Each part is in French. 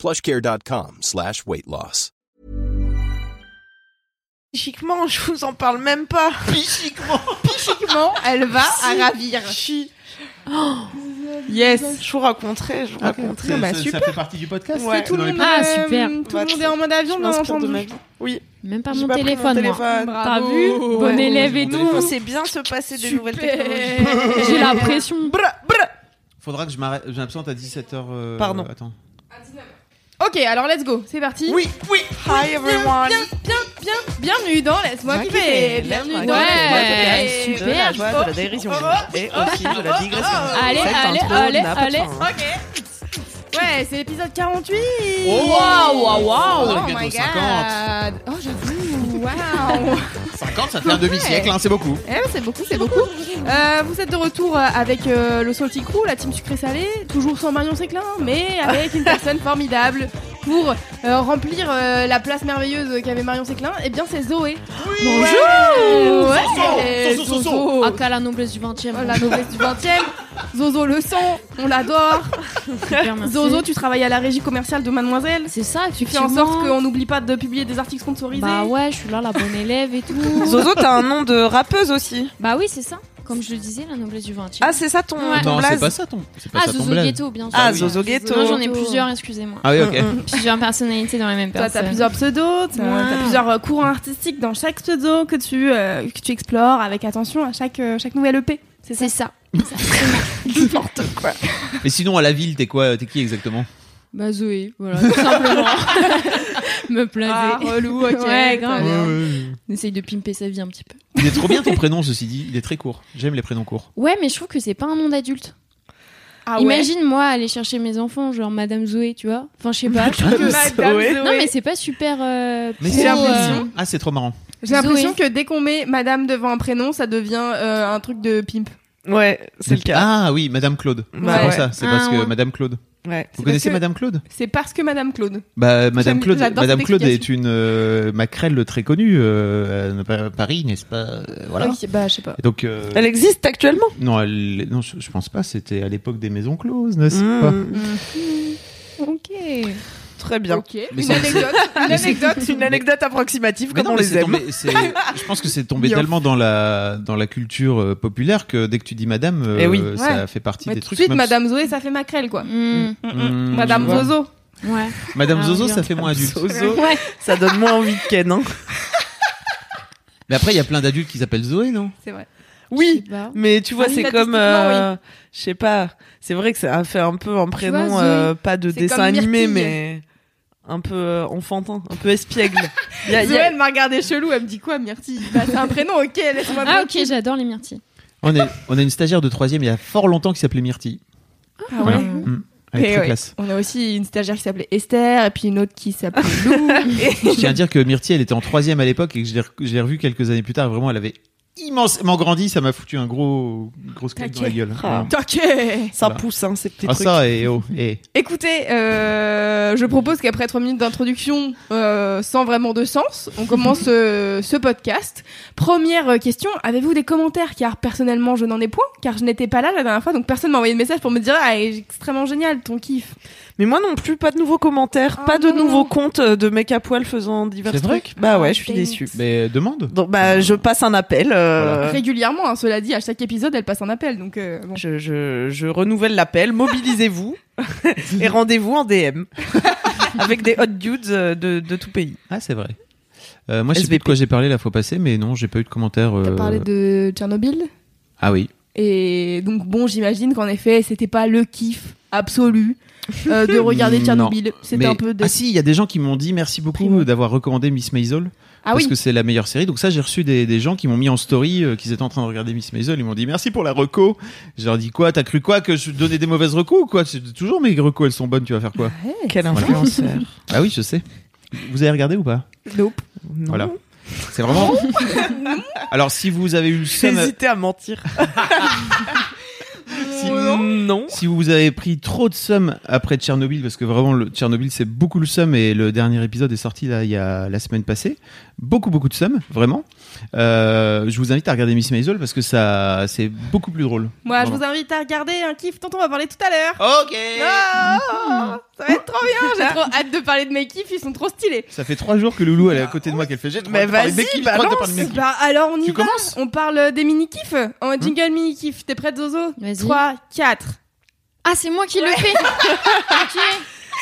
plushcare.com slash weight loss. Psychiquement, je vous en parle même pas. Psychiquement. Psychiquement, elle va à ravir. Chi. Yes, je vous raconterai, je vous raconterai. Ça, Bah, ça- ça super. fait partie du podcast. Ouais. Tout le monde Ah, super. Tout le monde est en mode avion, bien de entendu. ma vie. Oui. Même pas mon pas pris mon téléphone, téléphone. T'as vu Bon Ouais. élève et Nous, tout. on sait bien se passer des nouvelles technologies. J'ai la pression. Faudra que je m'absente à 17h. Pardon. Attends. Ok, alors let's go, c'est parti. Oui, oui. Hi everyone. Bien, bien, bien, bienvenue dans Laisse-moi Moi kiffer. Bienvenue Laisse-moi dans kiffer. Laisse-moi De la joie, de la dérision et aussi de la digression. Allez, allez, intro allez, allez. Ok. Ouais, c'est l'épisode 48. Oh, waouh, waouh, waouh. Oh my 50. god. Oh, j'avoue. Waouh. 50, ça fait un demi-siècle, hein, c'est beaucoup. Eh, c'est beaucoup, c'est beaucoup. Euh, vous êtes de retour euh, avec euh, le Salty Crew, la team sucré-salé, toujours sans Marion Séclin, mais avec une personne formidable pour euh, remplir euh, la place merveilleuse qu'avait Marion Séclin. Eh bien, c'est Zoé. Bonjour. Ouais. Zozo, Zozo, Zozo. Aka la noblesse du 20 e Oh, la noblesse du 20e. Zozo le sang, on l'adore. Zozo, tu travailles à la régie commerciale de Mademoiselle. C'est ça, Tu fais en sorte qu'on n'oublie pas de publier des articles sponsorisés. Bah ouais, je suis là, la bonne élève et tout. Zozo, t'as un nom de rappeuse aussi. Bah oui, c'est ça. Comme je le disais, la noblesse du 20 e Ah, c'est ça ton, Ouais. ton Non, blaze c'est pas ça ton. C'est pas Ah, ça ton Zozo blaze. Ghetto, bien sûr. Ah, oui. Zozo Ghetto. Non, j'en ai plusieurs, excusez-moi. Ah oui, ok. Mm, mm. Plusieurs personnalités dans la même Toi, t'as personne. plusieurs pseudos, t'as Ouais. t'as plusieurs euh, courants artistiques dans chaque pseudo que tu, euh, que tu explores avec attention à chaque, euh, chaque nouvelle EP. C'est ça? C'est ça. N'importe quoi. Mais sinon, à la ville, t'es quoi T'es qui exactement? Bah Zoé, voilà, tout simplement. Me plaisait. Ah, relou, ok. Ouais, grave. On essaye de pimper sa vie un petit peu. Il est trop bien ton prénom, ceci dit. Il est très court. J'aime les prénoms courts. Ouais, mais je trouve que c'est pas un nom d'adulte. Ah ouais. Imagine moi aller chercher mes enfants, genre Madame Zoé, tu vois. Enfin, je sais pas. je trouve que- Madame Zoé. Non, mais c'est pas super. euh, Mais pro, c'est euh, Ah, c'est trop marrant. J'ai l'impression que dès qu'on met Madame devant un prénom, ça devient euh, un truc de pimp. Ouais, c'est le cas. Ah oui, Madame Claude. C'est Ouais. pour ça. C'est Ah, parce que ouais. Madame Claude. Ouais. Vous connaissez Madame Claude? C'est parce que Madame Claude. Bah, Madame Claude, Madame Claude est une euh, maquerelle très connue euh, à Paris, n'est-ce pas? Voilà. Ok, bah je sais pas. Et donc, euh, Elle existe actuellement? Non, elle, non, je, je pense pas. C'était à l'époque des maisons closes, n'est-ce pas? Ok. Très bien. Une anecdote. Une anecdote. Une anecdote approximative Mais comme non, on mais les aime. tombé- je pense que c'est tombé tellement dans la dans la culture euh, populaire que dès que tu dis Madame, euh, Eh oui. ça Ouais. fait partie des tout de trucs. suite, même- Madame Zoé, ça fait macrel, quoi. hmm, Hmm, Madame je vois. Zozo. Ouais. Madame Ah, Zozo, bien. ça fait moins adulte. Zozo, Ouais. ça donne moins envie de Ken. Hein. Mais après, il y a plein d'adultes qui s'appellent Zoé, non? C'est vrai. Oui, mais tu vois, c'est comme, euh, je sais pas, c'est vrai que ça a fait un peu un prénom, vois, euh, pas de dessin animé, mais un peu euh, enfantin, un peu espiègle. Il y a- Zoé, elle m'a regardé chelou, elle me dit quoi, Myrtille? Bah, c'est un prénom, ok, laisse-moi Ah ok, j'adore les myrtilles. On, est, on a une stagiaire de troisième il y a fort longtemps qui s'appelait Myrtille. Ah Voilà. ouais. Mm. Elle est Et très ouais. classe. On a aussi une stagiaire qui s'appelait Esther, et puis une autre qui s'appelait Lou. Je tiens à dire que Myrtille, elle était en troisième à l'époque et que je l'ai re- je l'ai revue quelques années plus tard. Vraiment, elle avait immensément grandi. Ça m'a foutu un gros, grosse claque dans la gueule. Ah. Ouais. Taquet ça Voilà. pousse, hein, ces petits Ah trucs. ça, et oh, et. Écoutez, euh, je propose qu'après 3 minutes d'introduction, euh, sans vraiment de sens, on commence euh, ce podcast. Première question, avez-vous des commentaires? Car personnellement, je n'en ai point, car je n'étais pas là la dernière fois, donc personne m'a envoyé de message pour me dire « Ah, extrêmement génial, ton kiff Mais moi non plus, pas de nouveaux commentaires, Oh pas de non. nouveaux comptes de mecs à poil faisant divers trucs. Bah ouais, Ah, je suis déçue. Mais demande. Donc bah je passe un appel. Euh, Régulièrement, hein, cela dit, à chaque épisode, elle passe un appel, donc euh, bon. Je, je, je renouvelle l'appel, mobilisez-vous et rendez-vous en DM avec des hot dudes euh, de, de tout pays. Ah, c'est vrai. Euh, moi, je sais plus de quoi j'ai parlé la fois passée, mais non, j'ai pas eu de commentaires. T'as euh, parlé de Tchernobyl? Ah oui. Et donc bon, j'imagine qu'en effet, c'était pas le kiff absolu euh, de regarder. Tchernobyl. C'était Mais- un peu de... Ah si, il y a des gens qui m'ont dit merci beaucoup d'avoir recommandé Miss Maisel. Ah parce oui. que c'est la meilleure série. Donc ça, j'ai reçu des, des gens qui m'ont mis en story, euh, qu'ils étaient en train de regarder Miss Maisel. Ils m'ont dit merci pour la reco. Je leur dis quoi T'as cru quoi que je donnais des mauvaises recos ou quoi? C'est toujours mes recos, elles sont bonnes. Tu vas faire quoi? Quel influenceur. Ah oui, je sais. Vous avez regardé ou pas? Nope. Non. Voilà. C'est vraiment. Alors, si vous avez eu le seum, hésité à mentir. non. si vous avez pris trop de seum après Tchernobyl, parce que vraiment, le Tchernobyl, c'est beaucoup le seum et le dernier épisode est sorti là, il y a la semaine passée. Beaucoup, beaucoup de seum, vraiment. Euh, je vous invite à regarder Miss Maisel parce que ça, c'est beaucoup plus drôle. Moi, je vous invite à regarder un kiff dont on va parler tout à l'heure. Ok. Ah, ça va être trop bien. J'ai trop hâte de parler de mes kiffs, ils sont trop stylés. Ça fait trois jours que Loulou elle est à côté de moi qu'elle fait j'ai Mais vas-y. Bah alors on y Tu va. commences On parle des mini kiffs. En jingle mini kiff. T'es prête Zozo? Vas-y. 3, 4. Ah, c'est moi qui le fais Ok.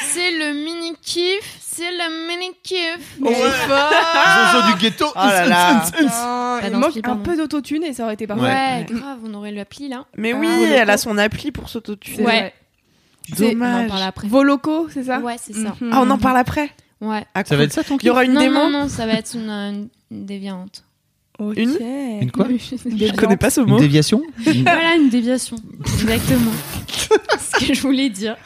C'est le mini kiff. C'est le mini kiff. Ouais. Zozo du ghetto. Oh là là. il non, manque un pas peu d'autotune et ça aurait été parfait. Ouais, grave, on aurait l'appli là. Mais Ah, oui, elle a son appli pour s'autotuner. Ouais. C'est- On en Dommage. parle après. Vos locaux, c'est ça Ouais, c'est ça. Mhm. Ah, on en parle après Ouais. Ah, Ça va être ça ton Il y aura une non, démo non, non, ça va être une, euh, une- une déviante. Une Une quoi Je connais pas ce Une mot. déviation Une- Voilà, une déviation. Exactement. ce que je voulais dire.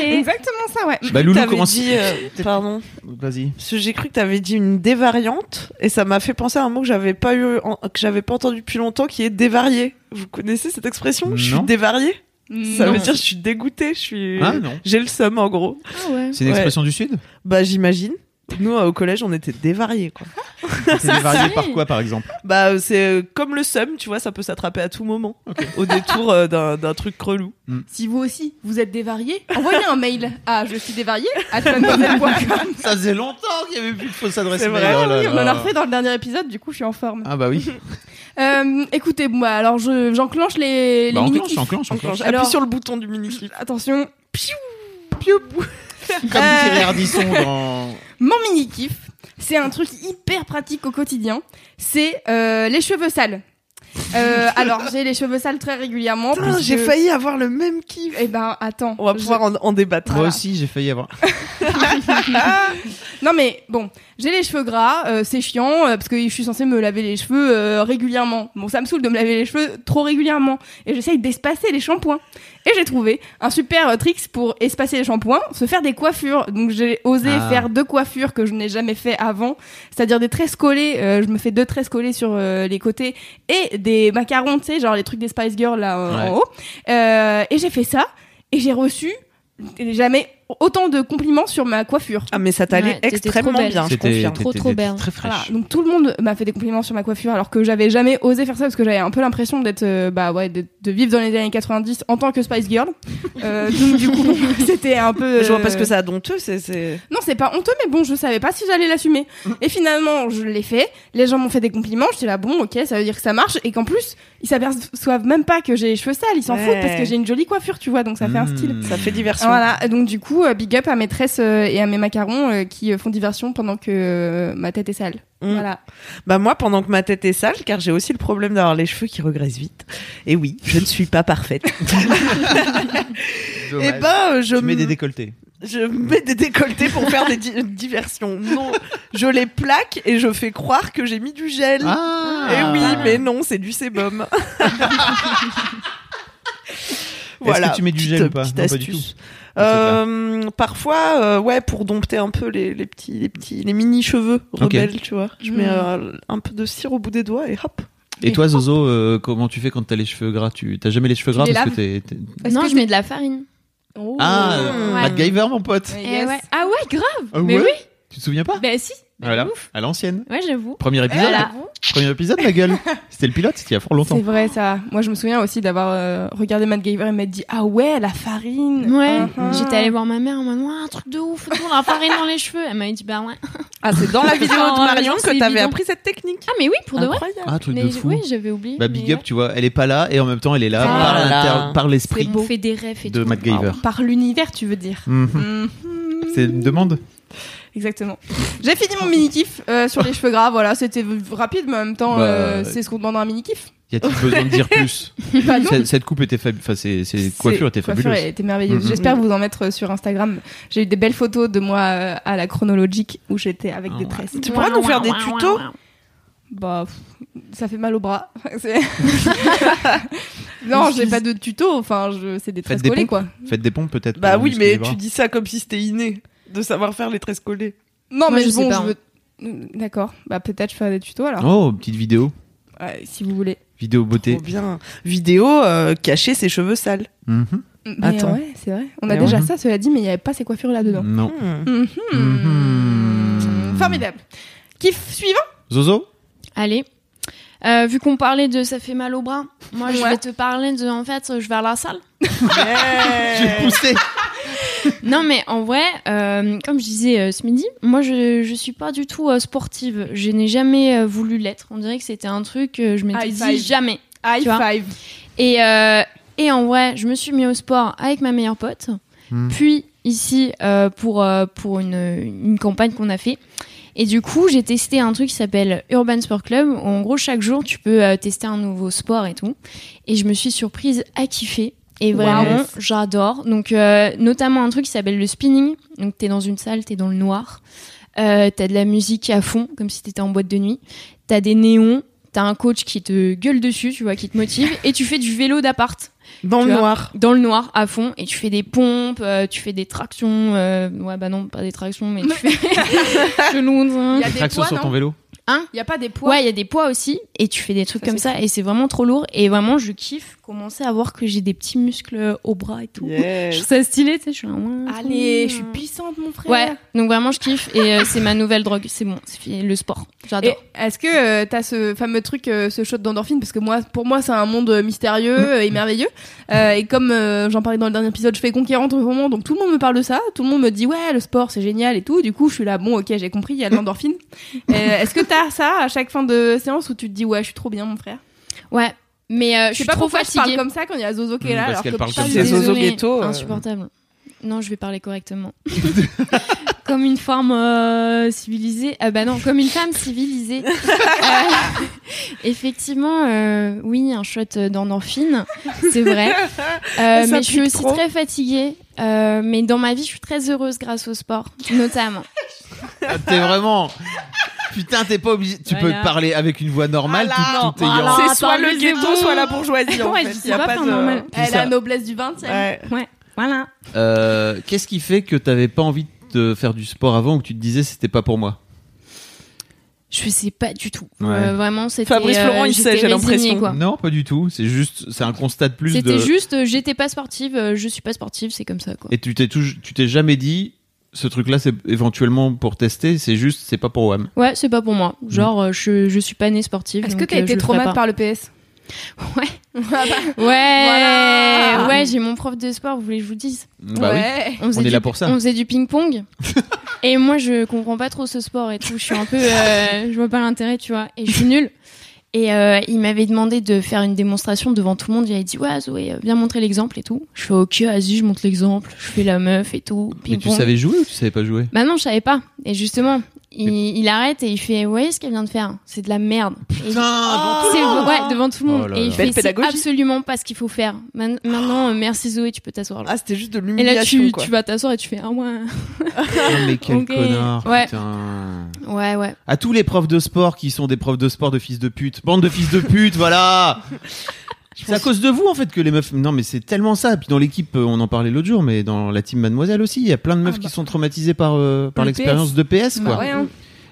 Exactement ça, ouais. Bah Loulou dit, euh, pardon. Vas-y. J'ai cru que t'avais dit une dévariante et ça m'a fait penser à un mot que j'avais pas eu, en- que j'avais pas entendu depuis longtemps, qui est dévarié. Vous connaissez cette expression? Je suis dévarié? Ça Non. veut dire je suis dégoûtée. Je suis. Ah non. J'ai le seum en gros. Ah ouais. C'est une Ouais. expression du Sud? Bah j'imagine. Nous euh, au collège on était dévariés quoi. C'est varié par quoi par exemple? Bah euh, c'est euh, comme le seum, tu vois, ça peut s'attraper à tout moment. Au détour euh, d'un d'un truc relou. Si vous aussi, vous êtes dévarié, envoyez un mail à je suis dévarié à. Ça faisait longtemps qu'il y avait plus de fausses adresses C'est mail. vrai. Oh Oui, on en a refait dans le dernier épisode, du coup je suis en forme. Ah bah oui. Euh, écoutez, moi, alors je- j'enclenche les, les Bah, mini enclenche, enclenche, enclenche. Appuie Alors- sur le bouton du mini clip. Attention, Comme Euh. Thierry Ardisson dans. mon mini kiff, c'est un truc hyper pratique au quotidien, c'est euh, les cheveux sales. Euh, alors j'ai les cheveux sales très régulièrement. Putain, puisque- j'ai failli avoir le même kiff. Eh ben attends. On va je- pouvoir en, en débattre. Moi aussi, j'ai failli avoir. Non mais bon, j'ai les cheveux gras, euh, c'est chiant euh, parce que je suis censée me laver les cheveux euh, régulièrement. Bon, ça me saoule de me laver les cheveux trop régulièrement et j'essaye d'espacer les shampoings. Et j'ai trouvé un super euh, trick pour espacer les shampoings, se faire des coiffures. Donc j'ai osé Ah. faire deux coiffures que je n'ai jamais fait avant, c'est-à-dire des tresses collées. euh, je me fais deux tresses collées sur euh, les côtés et des macarons, tu sais, genre les trucs des Spice Girls là euh, Ouais. en haut. Euh, et j'ai fait ça et j'ai reçu jamais autant de compliments sur ma coiffure. Ah mais ça t'allait Ouais, extrêmement bien, je C'était confirme. Trop, trop belle. Très Voilà, fraîche. donc tout le monde m'a fait des compliments sur ma coiffure alors que j'avais jamais osé faire ça parce que j'avais un peu l'impression d'être euh, bah ouais de, de vivre dans les années 90 en tant que Spice Girl. Euh, donc du coup c'était un peu Je vois pas ce euh, que ça a d'honteux, c'est c'est. Non, c'est pas honteux mais bon, je savais pas si j'allais l'assumer. Et finalement, je l'ai fait. Les gens m'ont fait des compliments, j'étais là bon, OK, ça veut dire que ça marche et qu'en plus, ils s'aperçoivent même pas que j'ai les cheveux sales, ils s'en Ouais. foutent parce que j'ai une jolie coiffure, tu vois, donc ça fait un style. Ça fait diversion. Voilà, donc du coup, euh, big up à mes tresses euh, et à mes macarons euh, qui font diversion pendant que ma tête est sale. Mm. Voilà. Bah moi, pendant que ma tête est sale, car j'ai aussi le problème d'avoir les cheveux qui regressent vite. Et oui, je ne suis pas parfaite. Et Dommage. ben, je tu mets des décolletés. je mets des décolletés pour faire des di- diversions. Non, je les plaque et je fais croire que j'ai mis du gel. Ah Et oui, mais non, c'est du sébum. Est-ce que tu mets du gel ou pas petite Non, pas du astuce. tout. Euh, parfois, euh, ouais, pour dompter un peu les, les petits, les petits, les mini cheveux rebelles, tu vois. Je mets Mm. euh, un peu de cire au bout des doigts et hop. Et toi, Zozo, euh, comment tu fais quand t'as les cheveux gras? Tu t'as jamais les cheveux gras les parce que t'es. Non, que je mets de la farine. Ah, Mmh. euh, Ouais. MacGyver, mon pote. Eh yes. ouais. Ah ouais, grave. Ah Mais ouais oui. Tu te souviens pas? Bah si. Bah, Voilà, ouf. à l'ancienne. Ouais, j'avoue. Premier épisode. Voilà. Premier épisode, ma gueule. C'était le pilote, c'était il y a fort longtemps. C'est vrai ça. Moi je me souviens aussi d'avoir euh, regardé Matt Gaver et m'être dit ah ouais la farine. Ouais. Mhm. J'étais allée voir ma mère en mode, ouais, un truc de ouf, tout, la farine dans les cheveux. Elle m'a dit, bah ouais. Ah, c'est dans la vidéo Oh, de Marion genre, c'est que t'avais appris cette technique. Ah, mais oui, pour de vrai. Incroyable. Ah, truc mais de fou. oui, j'avais oublié. Bah, big up, tu vois, elle est pas là et en même temps, elle est là Ah par, l'esprit bon. fait des rêves et de tout. MacGyver. Par l'univers tu veux dire. Mhm. Mhm. C'est une demande Exactement. J'ai fini mon mini kiff euh, sur les cheveux gras. Voilà, c'était rapide, mais en même temps, Bah, euh, c'est ce qu'on demande dans un mini kiff. Y a-t-il besoin de dire plus Bah cette, cette coupe était fabuleuse. Enfin, ces, ces coiffures étaient coiffure fabuleuses. était merveilleuse. Mhm. J'espère vous en mettre euh, sur Instagram. J'ai eu des belles photos de moi euh, à la chronologique où j'étais avec des ouais. tresses. Tu pourras nous faire des tutos Bah, pff, ça fait mal au bras. Non, j'ai pas de tuto. Enfin, je... c'est des tresses des collées, pompes. quoi. Faites des pompes peut-être. Bah oui, mais tu dis ça comme si c'était inné de savoir faire les tresses collées. Non, Moi, mais je sais bon, pas, je hein. veux. D'accord, bah peut-être je ferai des tutos alors, Oh, petite vidéo. Ouais, si vous voulez. Vidéo beauté. Trop bien. Vidéo euh, cacher ses cheveux sales. Mhm. Mais Attends. ouais, c'est vrai. On a Mais déjà ouais. ça, cela dit, mais il n'y avait pas ces coiffures là-dedans. Non. Hmm. Mhm. Formidable. Kiff suivant Zozo Allez. Euh, vu qu'on parlait de ça fait mal au bras, moi je Ouais. vais te parler de en fait je vais à la salle. Je vais pousser. Non mais en vrai, euh, comme je disais euh, ce midi, moi je je suis pas du tout euh, sportive. Je n'ai jamais euh, voulu l'être. On dirait que c'était un truc que je m'étais High dit five. jamais. High Tu vois. five. Et euh, et en vrai, je me suis mis au sport avec ma meilleure pote. Hmm. Puis ici euh, pour euh, pour une une campagne qu'on a fait. Et du coup, j'ai testé un truc qui s'appelle Urban Sport Club. Où en gros, chaque jour, tu peux tester un nouveau sport et tout. Et je me suis surprise à kiffer. Et vraiment, Wow. j'adore. Donc, euh, notamment un truc qui s'appelle le spinning. Donc, t'es dans une salle, t'es dans le noir. Euh, t'as de la musique à fond, comme si t'étais en boîte de nuit. T'as des néons. T'as un coach qui te gueule dessus, tu vois, qui te motive. Et tu fais du vélo d'appart Dans le vois. noir. dans le noir à fond et tu fais des pompes, euh, tu fais des tractions, euh, ouais bah non pas des tractions mais tu fais hein. Il y a des Traction poids, sur ton vélo. Il n'y a pas des poids Ouais il y a des poids aussi et tu fais des trucs Ça, comme ça et c'est vraiment trop lourd et vraiment je kiffe commencer à voir que j'ai des petits muscles au bras et tout. Je Yes. trouve ça stylé tu sais je suis là, ouais, Allez, je suis puissante, mon frère. Ouais donc vraiment je kiffe et euh, c'est ma nouvelle drogue c'est bon c'est fini, le sport j'adore. est-ce que euh, t'as ce fameux truc, euh, ce shot d'endorphine? Parce que moi, pour moi, c'est un monde euh, mystérieux euh, et merveilleux. Euh, et comme euh, j'en parlais dans le dernier épisode, je fais conquérante ce moment, donc tout le monde me parle de ça. Tout le monde me dit ouais, le sport c'est génial et tout. Du coup, je suis là, bon, ok, j'ai compris, il y a de l'endorphine. Euh, est-ce que t'as ça à chaque fin de séance où tu te dis ouais, je suis trop bien, mon frère Ouais mais euh, je suis pas trop pourquoi je parle fatiguée. comme ça quand il y a Zozo qui est Mm, là. parce alors qu'elle que parle comme ça. Zozo Ghetto, euh. Insupportable. Non, je vais parler correctement. comme une femme euh, civilisée. Ah bah non, comme une femme civilisée. Euh, effectivement, euh, oui, un shot d'endorphine, c'est vrai. Euh, mais je suis aussi trop. très fatiguée. Euh, mais dans ma vie, je suis très heureuse grâce au sport, notamment. Ah, T'es vraiment. Putain, t'es pas obligé. Tu Voilà. peux parler avec une voix normale Voilà. tout, tout Voilà. ayant. C'est soit le ghetto, soit la bourgeoisie. En Ouais, fait. Y a pas pas de- normal. Elle ça- a la noblesse du 20 e Ouais. Ouais, voilà. Euh, Qu'est-ce qui fait que t'avais pas envie de faire du sport avant ou que tu te disais c'était pas pour moi? Je sais pas du tout. Ouais. Euh, vraiment, c'était. Fabrice euh, Florent, il sait, j'ai l'impression. Non, pas du tout. C'est juste, c'est un constat de plus C'était de. juste, j'étais pas sportive, je suis pas sportive, c'est comme ça quoi. Et tu t'es tu t'es jamais dit ce truc-là c'est éventuellement pour tester, c'est juste c'est pas pour WAM. Ouais, c'est pas pour moi. Genre, euh, je, je suis pas née sportive. Est-ce que donc, t'as euh, été le ferai traumatisée pas. par le PS Ouais. Ouais, Voilà. ouais, j'ai mon prof de sport, vous voulez que je vous dise? Bah oui. ouais. on, faisait On est du- là pour ça. On faisait du ping-pong. et moi, je comprends pas trop ce sport et tout. Je suis un peu. euh, je vois pas l'intérêt, tu vois. Et je suis nulle. Et euh, il m'avait demandé de faire une démonstration devant tout le monde. Il avait dit Ouais, Zoé, euh, viens montrer l'exemple et tout. Je fais Ok, vas-y, je montre l'exemple. Je fais la meuf et tout. Mais tu savais jouer ou tu savais pas jouer? Bah non, je savais pas. Et justement, il, il arrête et il fait Vous voyez ce qu'elle vient de faire C'est de la merde. Et il- c'est ouais, devant tout le monde. Oh là et il fait C'est absolument pas ce qu'il faut faire. Man- Maintenant, euh, merci Zoé, tu peux t'asseoir là. Ah, c'était juste de et là, l'humiliation, tu, quoi. tu vas t'asseoir et tu fais Ah ouais. Ah, mais quel connard. Ouais. Putain. Ouais, ouais. À tous les profs de sport qui sont des profs de sport de fils de pute. Bande de fils de pute, voilà. C'est à cause de vous en fait que les meufs. Non mais c'est tellement ça. Puis dans l'équipe, euh, on en parlait l'autre jour, mais dans la team Mademoiselle aussi, il y a plein de meufs Ah, qui bah. sont traumatisées par euh, par Le l'expérience de PS quoi. Bah ouais, hein.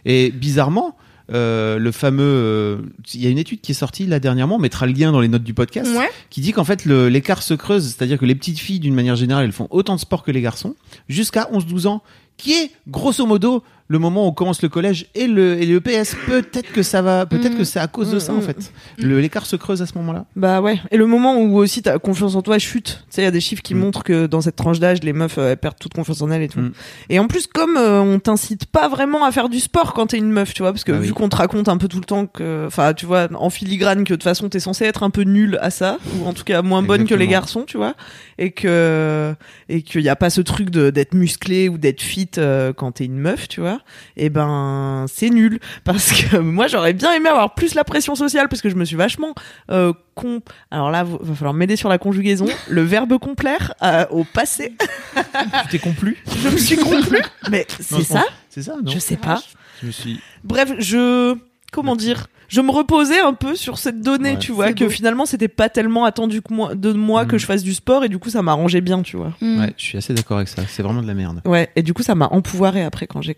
Et bizarrement, euh, le fameux, euh, il y a une étude qui est sortie là dernièrement, on mettra le lien dans les notes du podcast, Ouais. qui dit qu'en fait l'écart se creuse, c'est-à-dire que les petites filles d'une manière générale, elles font autant de sport que les garçons jusqu'à 11-12 ans, qui est grosso modo le moment où on commence le collège et le, et le PS. Peut-être que ça va, peut-être Mm. que c'est à cause de Mm, ça mm. en fait. Le- L'écart se creuse à ce moment-là. Bah ouais. Et le moment où aussi ta confiance en toi chute. Tu sais, il y a des chiffres qui Mm. montrent que dans cette tranche d'âge, les meufs euh, elles perdent toute confiance en elles et tout. Mm. Et en plus, comme euh, on t'incite pas vraiment à faire du sport quand t'es une meuf, tu vois, parce que Bah vu oui. qu'on te raconte un peu tout le temps que, enfin, tu vois, en filigrane que de toute façon t'es censé être un peu nulle à ça, ou en tout cas moins bonne que les garçons, tu vois, et que et qu'il y a pas ce truc d'être musclé ou d'être fit euh, quand t'es une meuf, tu vois. Et ben c'est nul parce que moi j'aurais bien aimé avoir plus la pression sociale parce que je me suis vachement euh, con. Alors là, va falloir m'aider sur la conjugaison. Le verbe complaire euh, au passé, tu t'es complu je me suis complu. Mais c'est ça C'est ça, non Je sais pas. Je me suis. Bref, je comment dire je me reposais un peu sur cette donnée, Ouais. tu vois, que beau. finalement c'était pas tellement attendu que moi, de moi Mm. que je fasse du sport et du coup ça m'arrangeait bien, tu vois. Mm. Ouais, je suis assez d'accord avec ça. C'est vraiment de la merde. Ouais, et du coup ça m'a empouvoiré après quand j'ai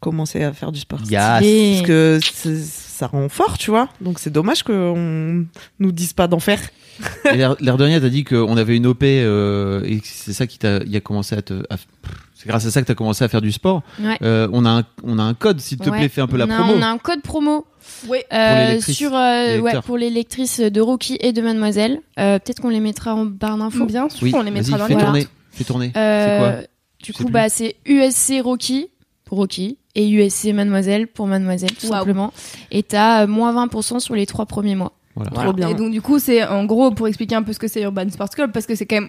commencer à faire du sport. Yes. Et- Parce que ça rend fort, tu vois. Donc c'est dommage qu'on nous dise pas d'en faire. L'air l'air de rien, t'as dit qu'on avait une OP euh, et que c'est ça qui t'a il a commencé à te. à- c'est grâce à ça que t'as commencé à faire du sport. Ouais. Euh, on a un, on a un code, s'il te Ouais. plaît, fais un peu la promo. On a un code promo Ouais. euh, sur euh, ouais, pour les lectrices de Rocky et de Mademoiselle. Euh, Peut-être qu'on les mettra en barre d'infos. Bien sûr, Oui, on les mettra dans fais les Voilà. tourner. Fais tourner. Euh, C'est quoi Du coup, bah, c'est USC Rocky pour Rocky et USC Mademoiselle pour Mademoiselle, tout simplement. Et t'as euh, moins 20% sur les trois premiers mois. Voilà. Trop bien. Et donc du coup, c'est en gros pour expliquer un peu ce que c'est Urban Sports Club parce que c'est quand même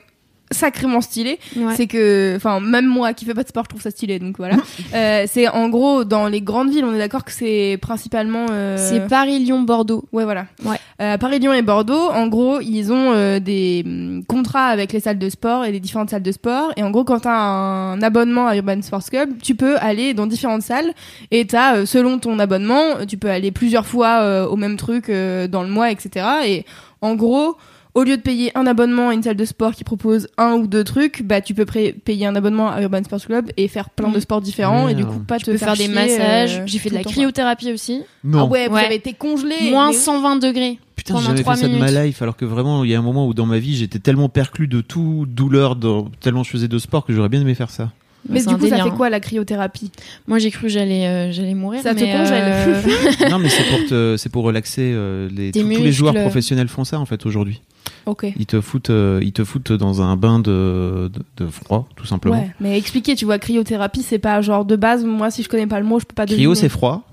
sacrément stylé. Ouais. C'est que, enfin, même moi qui fais pas de sport, je trouve ça stylé. Donc voilà. Euh, c'est en gros dans les grandes villes, on est d'accord que c'est principalement. euh, C'est Paris, Lyon, Bordeaux. Ouais, voilà. Ouais. Euh, Paris, Lyon et Bordeaux, en gros, ils ont euh, des hum, contrats avec les salles de sport et les différentes salles de sport. Et en gros, quand t'as un abonnement à Urban Sports Club, tu peux aller dans différentes salles et t'as, euh, selon ton abonnement, tu peux aller plusieurs fois euh, au même truc euh, dans le mois, etc. Et en gros, au lieu de payer un abonnement à une salle de sport qui propose un ou deux trucs, bah tu peux payer un abonnement à Urban Sports Club et faire plein de sports différents et du coup pas Tu te peux faire des chier, massages. euh, J'ai fait de la cryothérapie aussi. Non. Ah ouais, vous Ouais. avez été congelé. Moins mais- 120 degrés. Putain, j'ai pendant jamais trois fait ça de ma life, alors que vraiment, il y a un moment où dans ma vie, j'étais tellement perclus de tout douleur, dans- tellement je faisais de sport que j'aurais bien aimé faire ça. Mais du coup, ça fait hein. quoi la cryothérapie? Moi, j'ai cru que j'allais euh, j'allais mourir. Ça te mais, congèle. euh, non, mais c'est pour te, c'est pour relaxer. euh, les, tous, les joueurs professionnels font ça en fait aujourd'hui. Ok. Ils te foutent, euh, ils te foutent dans un bain de, de, de froid, tout simplement. Ouais, mais expliquer, tu vois, cryothérapie, c'est pas genre de base. Moi, si je connais pas le mot, je peux pas Cryo, deviner. c'est froid.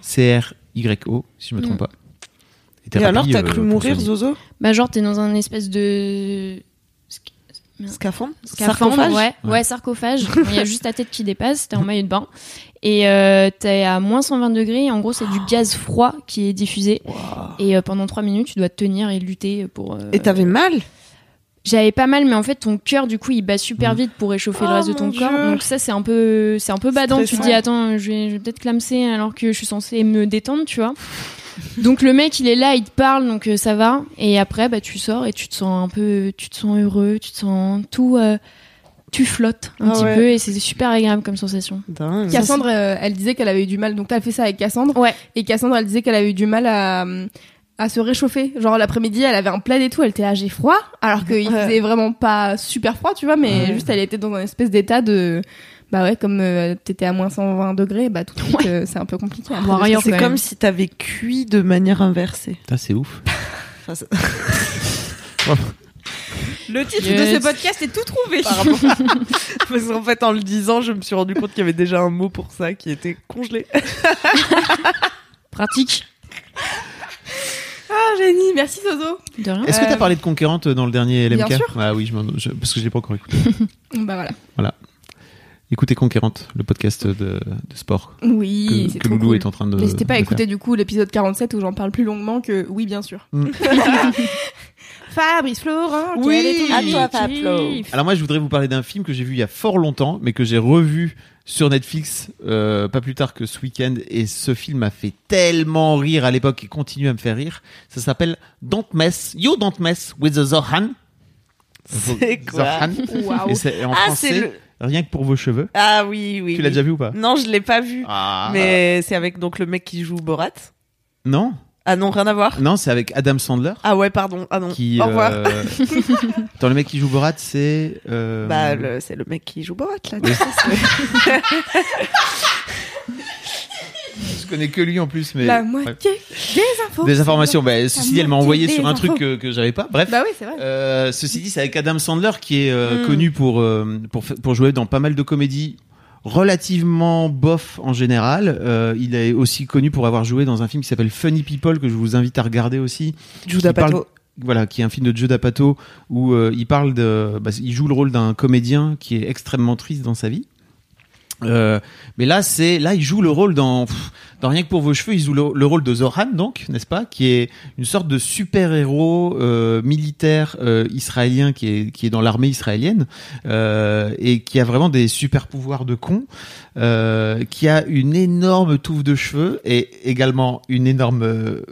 C R Y O, si je me trompe Mm. pas. Et thérapie, alors, t'as cru mourir. Zozo? Bah, genre, t'es dans un espèce de. Scaphandre? Scaphandre, Sarcophage? ouais, Ouais. ouais, sarcophage. Il y a juste ta tête qui dépasse, t'es en maillot de bain. Et euh, t'es à moins 120 degrés. Et en gros, c'est du gaz froid qui est diffusé. Et euh, pendant 3 minutes, tu dois tenir et lutter pour. euh, Et t'avais mal? J'avais pas mal, mais en fait, ton cœur, du coup, il bat super Mm. vite pour réchauffer le Oh, reste de ton corps. Donc ça, c'est un peu, c'est un peu badant. Tu te dis, attends, je vais, je vais peut-être clamser alors que je suis censée me détendre, tu vois. Donc le mec, il est là, il te parle, donc euh, ça va. Et après, bah, tu sors et tu te sens un peu, tu te sens heureux, tu te sens tout, euh, tu flottes un Ah petit ouais. peu et c'est super agréable comme sensation. Dingue. Cassandre, euh, elle disait qu'elle avait eu du mal. Donc, t'as fait ça avec Cassandre. Ouais. Et Cassandre, elle disait qu'elle avait eu du mal à, à se réchauffer. Genre, l'après-midi, elle avait un plaid et tout. Elle était là, j'ai froid. Alors qu'il Ouais. faisait vraiment pas super froid, tu vois. Mais Ouais. juste, elle était dans un espèce d'état de. Bah ouais, comme euh, t'étais à moins 120 degrés, bah tout de suite, euh, c'est un peu compliqué. Warrior, C'est comme même. si t'avais cuit de manière inversée. Putain, c'est ouf. Enfin, Le titre Yes. de ce podcast est tout trouvé. Parce qu'en fait, en le disant, je me suis rendu compte qu'il y avait déjà un mot pour ça qui était congelé. Pratique. Ah, génie, merci Sozo. Est-ce que Euh, t'as parlé de conquérante dans le dernier LMK bien sûr. Ah oui, je m'en- je- parce que je l'ai pas encore écouté. Bah voilà. Écoutez Conquérante, le podcast de, de sport Oui, que, c'est que trop Loulou cool. est en train de. N'hésitez pas à écouter du coup l'épisode 47 où j'en parle plus longuement que oui, bien sûr. Mm. Fabrice Florent, Oui, quel est ton à toi, Pablo. Alors moi, je voudrais vous parler d'un film que j'ai vu il y a fort longtemps, mais que j'ai revu sur Netflix euh, pas plus tard que ce week-end, et ce film m'a fait tellement rire à l'époque et continue à me faire rire. Ça s'appelle Don't Mess, You Don't Mess with the Zohan. C'est quoi Zohan. Waouh. Et c'est en Ah, français, c'est le. Rien que pour vos cheveux. Ah oui, oui. tu l'as oui. déjà vu ou pas? Non, je l'ai pas vu. Ah. Mais c'est avec donc le mec qui joue Borat. Non, Ah non, rien à voir. non, c'est avec Adam Sandler. Ah ouais, pardon. Ah non. Qui, Au revoir. euh, Dans le mec qui joue Borat, c'est. euh, Bah, le- c'est le mec qui joue Borat là. Oui. Je connais que lui en plus, mais. La moitié des infos. Des informations. Bah, ceci dit, elle m'a envoyé sur un infos. truc que, que j'avais pas. Bref. Bah oui, c'est vrai. Euh, ceci dit, c'est avec Adam Sandler qui est euh, Mm. connu pour, euh, pour jouer dans pas mal de comédies relativement bof en général. Euh, il est aussi connu pour avoir joué dans un film qui s'appelle Funny People que je vous invite à regarder aussi. Parle- Pato. Voilà, qui est un film de Joe D'Apato où euh, il parle de, bah, il joue le rôle d'un comédien qui est extrêmement triste dans sa vie. Euh, mais là, c'est là, il joue le rôle dans, dans Rien que pour vos cheveux, il joue le, le rôle de Zohan, donc, n'est-ce pas, qui est une sorte de super héros euh, militaire euh, israélien qui est qui est dans l'armée israélienne euh, et qui a vraiment des super pouvoirs de con, euh, qui a une énorme touffe de cheveux et également une énorme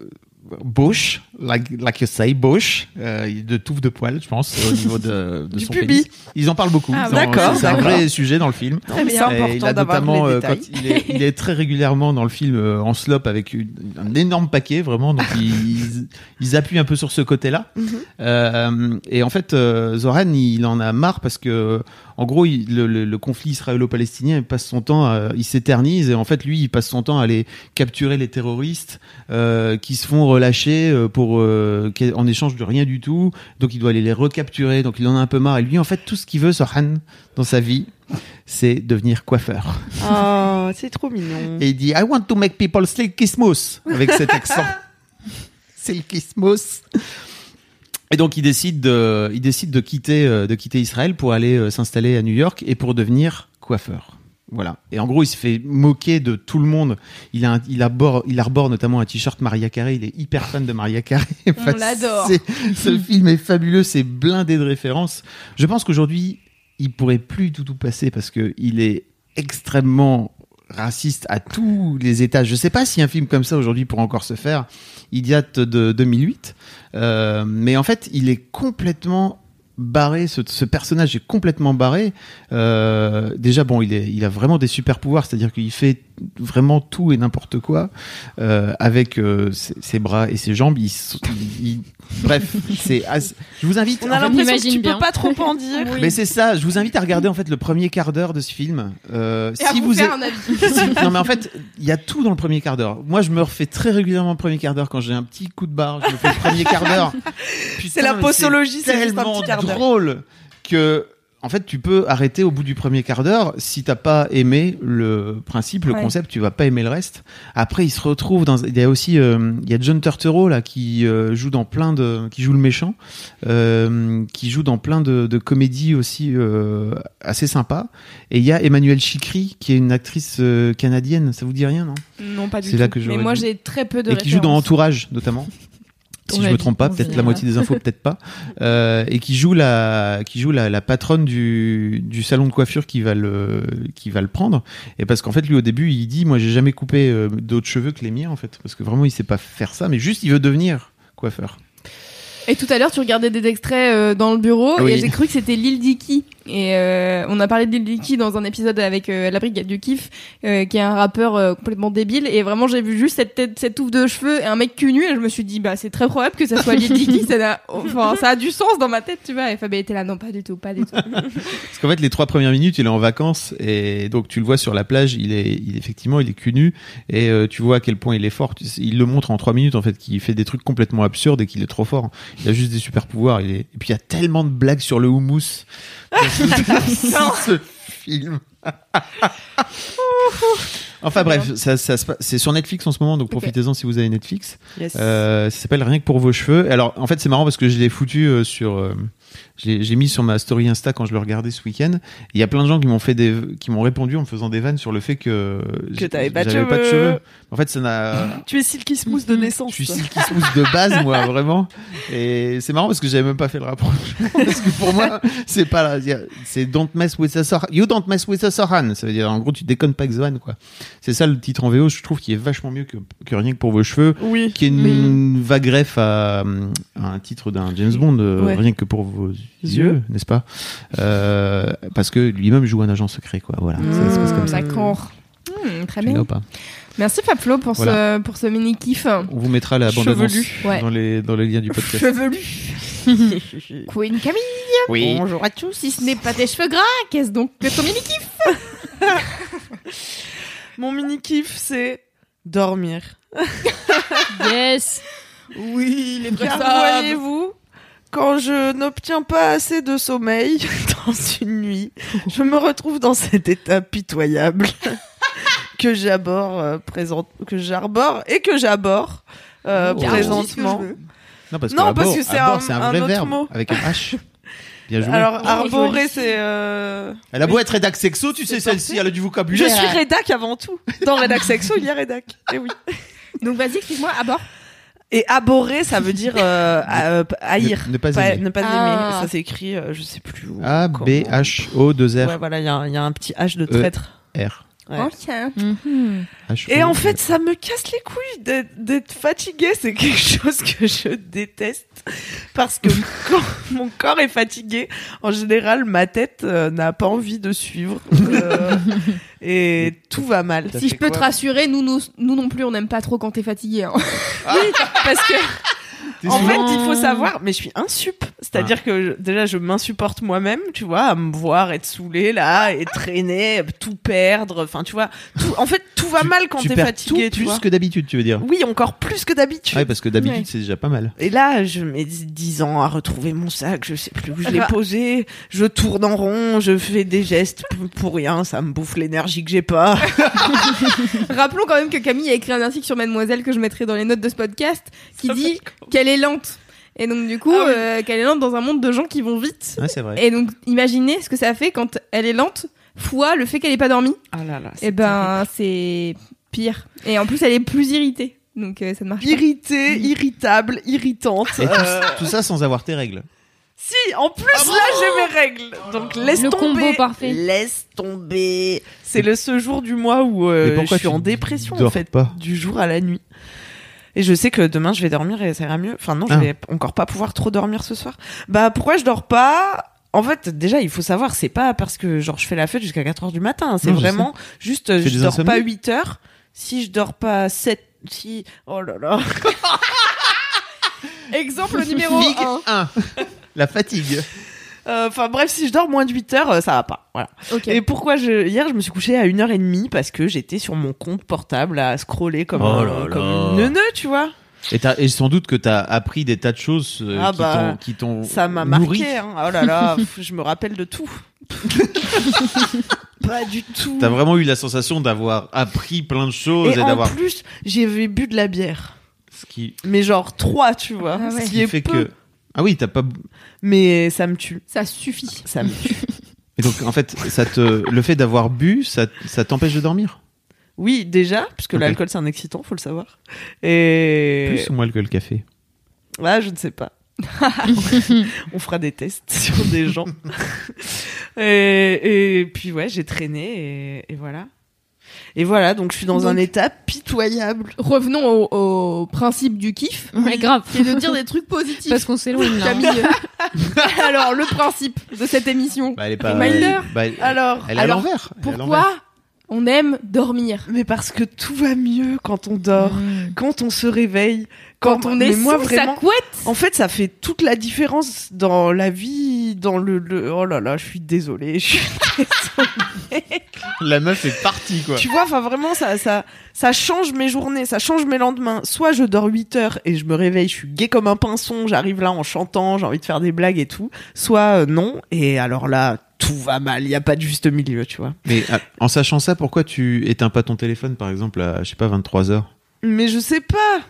Bush, like, like you say, Bush, euh, de touffe de poils, je pense, au niveau de, de son pubis. pénis. Ils en parlent beaucoup. Ah, d'accord, C'est un vrai sujet dans le film. Très bien. Et il a notamment, les euh, quand il est, il est très régulièrement dans le film euh, en slop avec une- un énorme paquet, vraiment. Donc ils, ils appuient un peu sur ce côté-là. Mhm. Euh, et en fait, Zoran, il en a marre parce que, en gros, il- le, le- le conflit israélo-palestinien, il passe son temps, à- il s'éternise et en fait, lui, il passe son temps à aller capturer les terroristes euh, qui se font relâcher euh, pour euh, en échange de rien du tout. Donc, il doit aller les recapturer. Donc, il en a un peu marre. Et lui, en fait, tout ce qu'il veut, Zoran, dans sa vie, c'est devenir coiffeur. Oh, c'est trop mignon. Et il dit I want to make people silky smooth avec cet accent. silky smooth. Et donc il décide de, il décide de quitter, euh, de quitter Israël pour aller euh, s'installer à New York et pour devenir coiffeur. Voilà. Et en gros, il se fait moquer de tout le monde. Il a, un- il arbore, il arbore notamment un t-shirt Maria Carey. Il est hyper fan de Maria Carey. On l'adore. Ce film est fabuleux. C'est blindé de références. Je pense qu'aujourd'hui, il pourrait plus du tout, tout passer parce que il est extrêmement raciste à tous les étages. Je sais pas si un film comme ça aujourd'hui pourrait encore se faire. Il date de 2008. Euh, mais en fait, il est complètement barré. Ce, ce personnage est complètement barré. Euh, déjà, bon, il, est, il a vraiment des super pouvoirs, c'est-à-dire qu'il fait vraiment tout et n'importe quoi euh, avec euh, ses, ses bras et ses jambes. Il, il- il- bref, c'est. assez- Je vous invite. On en a l'impression que tu bien. peux pas trop en dire. mais c'est ça, je vous invite à regarder en fait le premier quart d'heure de ce film. Euh, Et à vous, faire un avis. si- non mais en fait, il y a tout dans le premier quart d'heure. Moi, je me refais très régulièrement le premier quart d'heure quand j'ai un petit coup de barre. Je me fais le premier quart d'heure. C'est la mais posologie, c'est juste un petit quart. Drôle que. En fait, tu peux arrêter au bout du premier quart d'heure. Si t'as pas aimé le principe, le Ouais. concept, tu vas pas aimer le reste. Après, il se retrouve dans. Il y a aussi, euh, il y a John Turturro là qui euh, joue dans plein de, qui joue le méchant, euh, qui joue dans plein de, de comédies aussi assez sympas. Et il y a Emmanuelle Chikri qui est une actrice canadienne. Ça vous dit rien, non? Non, pas du C'est tout. là que Mais moi, j'ai très peu de Et qui joue dans. Entourage notamment. Si je me trompe pas, peut-être l'a moitié des infos, peut-être pas. Euh, et qui joue la, qui joue la, la patronne du, du salon de coiffure qui va le, qui va le prendre. Et parce qu'en fait, lui au début, il dit, moi, j'ai jamais coupé euh, d'autres cheveux que les miens, en fait, parce que vraiment, il sait pas faire ça, mais juste, il veut devenir coiffeur. Et tout à l'heure, tu regardais des extraits euh, dans le bureau Oui. et j'ai cru que c'était Lil Dicky. Et euh, on a parlé de Lil dans un épisode avec euh, la Brigade du Kiff, euh, qui est un rappeur euh, complètement débile. Et vraiment, j'ai vu juste cette tête, cette touffe de cheveux et un mec cul nu. Et je me suis dit, bah, c'est très probable que ça soit Lil Dicky. ça, n'a- enfin, ça a du sens dans ma tête, tu vois. Et Fabien était là, non, pas du tout, pas du tout. Parce qu'en fait, les trois premières minutes, il est en vacances et donc tu le vois sur la plage. Il est, il, effectivement, il est cul nu et euh, tu vois à quel point il est fort. Il le montre en trois minutes en fait, qu'il fait des trucs complètement absurdes et qu'il est trop fort. Il a juste des super pouvoirs. Il est... Et puis il y a tellement de blagues sur le houmous ce film. Enfin bref, ça, c'est sur Netflix en ce moment, donc profitez-en si vous avez Netflix. Yes. Euh, ça s'appelle Rien que pour vos cheveux. Alors, en fait, c'est marrant parce que je l'ai foutu euh, sur. euh, j'ai mis sur ma story Insta quand je le regardais ce week-end. Il y a plein de gens qui m'ont fait des, qui m'ont répondu en me faisant des vannes sur le fait que Que t'avais pas de cheveux. En fait, ça n'a. Tu es silky smooth de naissance. Je suis silky smooth de base, moi, vraiment. Et c'est marrant parce que j'avais même pas fait le rapprochement. Parce que pour moi, c'est pas là. C'est don't mess with a Sohan. You don't mess with a Sohan. Ça veut dire, en gros, tu déconnes pas avec Zohan, quoi. C'est ça le titre en VO, je trouve, qui est vachement mieux que, que rien que pour vos cheveux. Oui. Qui est une vague ref à, à un titre d'un James Bond, euh, Ouais. rien que pour vos yeux, Yeux. n'est-ce pas Euh, Parce que lui-même joue un agent secret, quoi. Voilà, ça se passe comme ça. D'accord. Hmm, très bien. pas Merci Fabflo pour Voilà. ce, pour ce mini kiff. On vous mettra la bande annonce. Ouais. dans les dans les liens du podcast. Chevelu. Queen Camille. Oui. Bonjour à tous. Si ce n'est pas tes cheveux gras, qu'est-ce donc que ton mini kiff? Mon mini kiff, c'est dormir. Yes. Oui, les Car voyez-vous, quand je n'obtiens pas assez de sommeil dans une nuit, je me retrouve dans cet état pitoyable que j'aborde euh, présent, que j'arbore et que j'aborde euh, Oh. présentement. Non, parce que, Non, arbor- parce que c'est un- un un vrai autre verbe mot. avec un H. Bien joué. Alors Oh, arborer, c'est. euh, elle a beau être rédac sexo, tu sais, celle-ci, elle a du Je vocabulaire. suis rédac avant tout. Dans rédac sexo, il y a rédac. Et oui. Donc vas-y, explique-moi à bord. Et aborer, ça veut dire euh, euh, haïr. Ne, ne pas Pas- aimer. ne pas Ah. aimer. Ça s'écrit, euh, je sais plus où. A, B, comment. H, O, 2 R, Ouais, voilà, il y, a un- il y a un petit H de E. traître. R. Ok. Mhm. Ah, Et en fait, ça me casse les couilles d'être- d'être fatigué. C'est quelque chose que je déteste. Parce que quand mon corps est fatigué, en général, ma tête euh, n'a pas envie de suivre. Euh, et tout va mal. T'as Si je peux te rassurer, nous, nous, nous non plus, on n'aime pas trop quand t'es fatigué. hein. Parce que, T'es en fait, il faut savoir, mais je suis insup. C'est-à-dire Ah. que je- déjà, je m'insupporte moi-même, tu vois, à me voir être saoulé là, et traîner, tout perdre. Enfin, tu vois, tout, en fait, tout va Tu- mal quand tu t'es fatigué, tout tu vois. plus que d'habitude, tu veux dire Oui, encore plus que d'habitude. Ouais, parce que d'habitude, Ouais. c'est déjà pas mal. Et là, je mets 10 ans à retrouver mon sac, je sais plus où je l'ai Ah. posé, je tourne en rond, je fais des gestes pour, pour rien, ça me bouffe l'énergie que j'ai pas. Rappelons quand même que Camille a écrit un article sur Mademoiselle que je mettrai dans les notes de ce podcast qui dit qu'elle est lente. Et donc du coup, Ah oui. euh, qu'elle est lente dans un monde de gens qui vont vite. Ouais, c'est vrai. Et donc imaginez ce que ça fait quand elle est lente, fois le fait qu'elle ait pas dormi. Ah là là. Et ben c'est pire. Et en plus elle est plus irritée. Donc euh, ça ne marche pas. Irritée, irritable, irritante. Et tout, Euh, tout ça sans avoir tes règles. Si, en plus là j'ai mes règles. Donc laisse Le tomber. combo parfait. Laisse tomber. C'est le ce jour du mois où euh, Mais pourquoi je suis en dépression en fait, pas du jour à la nuit. Et je sais que demain je vais dormir et ça ira mieux. Enfin non, je Ah. vais encore pas pouvoir trop dormir ce soir. Bah pourquoi je dors pas? En fait, déjà, il faut savoir, c'est pas parce que genre je fais la fête jusqu'à 4 heures du matin. C'est Non, je vraiment juste, je dors pas insomnies? 8 heures. Si je dors pas 7, si, oh là là. Exemple numéro Big 1. 1. La fatigue. Euh, Enfin bref, si je dors moins de 8 heures, euh, ça va pas. Voilà. Ok. Et pourquoi je hier je me suis couchée à 1h30 parce que j'étais sur mon compte portable à scroller comme, Oh un- là comme une neuneu, tu vois. Et, sans doute que t'as appris des tas de choses euh, Ah qui bah, t'ont- qui t'ont Ça m'a marqué hein. Oh là là, je me rappelle de tout. pas du tout. T'as vraiment eu la sensation d'avoir appris plein de choses et, Et en d'avoir plus, j'avais bu de la bière. ce qui, Mais genre trois, tu vois. Ah ouais. Ce ce qui qui est fait peu. que ah oui t'as pas Mais ça me tue. Ça suffit. Ça me tue. et donc en fait ça te le fait d'avoir bu ça ça t'empêche de dormir? Oui, déjà, puisque l'alcool c'est un excitant, faut le savoir. Et. plus ou moins que le café? Ah, je ne sais pas. On fera des tests sur des gens. et, et puis ouais, j'ai traîné et, et voilà. Et voilà, donc je suis dans Donc- un état pitoyable. Revenons au, au principe du kiff. Ouais, grave. Est de dire des trucs positifs. Parce qu'on s'éloigne là. Camille. Alors, le principe de cette émission. bah, elle est pas Reminder. bah, elle, Alors, elle est à alors, l'envers Elle est à l'envers. Pourquoi on aime dormir mais parce que tout va mieux quand on dort, Mmh. quand on se réveille, Quand quand, on mais est moi sous vraiment. sa couette En fait, ça fait toute la différence dans la vie, dans le, le- oh là là, je suis désolée, je suis désolée. la meuf est partie quoi Tu vois, enfin vraiment, ça, ça, ça change mes journées, ça change mes lendemains. Soit je dors 8 heures et je me réveille, je suis gay comme un pinson, j'arrive là en chantant, j'ai envie de faire des blagues et tout. Soit euh, non, et alors là, tout va mal, il y a pas de juste milieu, tu vois. mais ah, en sachant ça pourquoi tu éteins pas ton téléphone par exemple à je sais pas 23 heures? Mais je sais pas.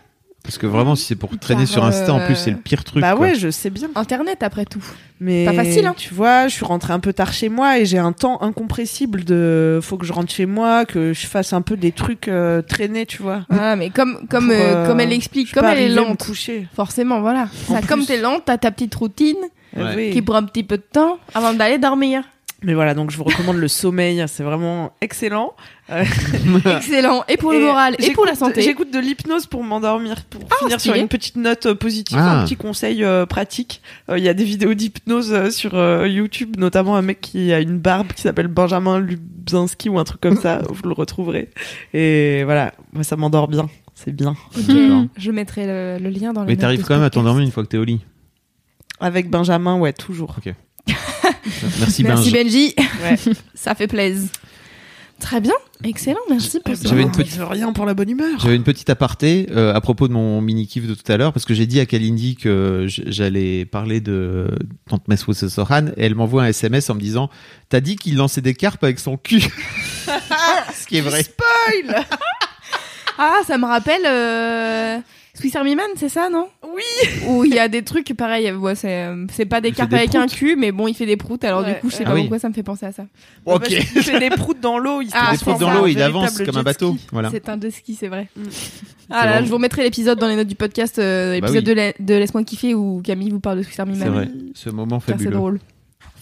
Parce que vraiment si c'est pour traîner Car, sur Insta en plus c'est le pire truc bah quoi. ouais, je sais bien. Internet, après tout. Mais Pas facile, hein. Tu vois, je suis rentrée un peu tard chez moi et j'ai un temps incompressible de faut que je rentre chez moi, que je fasse un peu des trucs euh, traînés, tu vois. Ah, mais comme, comme, Pour, euh, euh, comme elle explique, comme elle est lente. coucher. Forcément, voilà. Ça, comme t'es lente, t'as ta petite routine Ouais. Qui prend un petit peu de temps avant d'aller dormir. Mais voilà, donc je vous recommande le sommeil, c'est vraiment excellent. Excellent. Et pour le moral, et pour la santé. J'écoute de l'hypnose pour m'endormir, pour finir stylé. sur une petite note euh, positive, Ah. un petit conseil euh, pratique. Euh, Il y a des vidéos d'hypnose euh, sur euh, YouTube, notamment un mec qui a une barbe qui s'appelle Benjamin Lubzinski ou un truc comme ça, vous le retrouverez. Et voilà, moi ça m'endort bien, c'est bien. Ok. Je mettrai le, le lien dans les mais t'arrives quand même à t'endormir une fois que t'es au lit? Avec Benjamin, ouais, toujours. Merci, Merci Benj. Benji. Ouais. Ça fait plaisir. Très bien. Excellent. Merci pour ce J'avais une petite- rien pour la bonne humeur. J'avais une petite aparté euh, à propos de mon mini kiff de tout à l'heure parce que j'ai dit à Kalindi que j'allais parler de Tante Mess Sohan et elle m'envoie un SMS en me disant t'as dit qu'il lançait des carpes avec son cul ce qui est vrai Spoil Ah, ça me rappelle euh... Swiss Army Man, c'est ça, non? Oui Où il y a des trucs pareil. ouais, c'est euh, c'est pas des Il cartes des avec un cul, mais bon, il fait des proutes. Alors Ouais, du coup, je sais pas Ah oui. pourquoi ça me fait penser à ça. Parce qu'il fait des proutes dans l'eau, il se Ah, des proutes dans l'eau il avance comme un bateau voilà C'est un de ski, c'est vrai. Mm. Ah là, bon. je vous remettrai l'épisode dans les notes du podcast, euh, Bah l'épisode oui. de, la- de Laisse-moi kiffer où Camille vous parle de Swiss Army c'est Man. vrai ce moment Car c'est fabuleux drôle.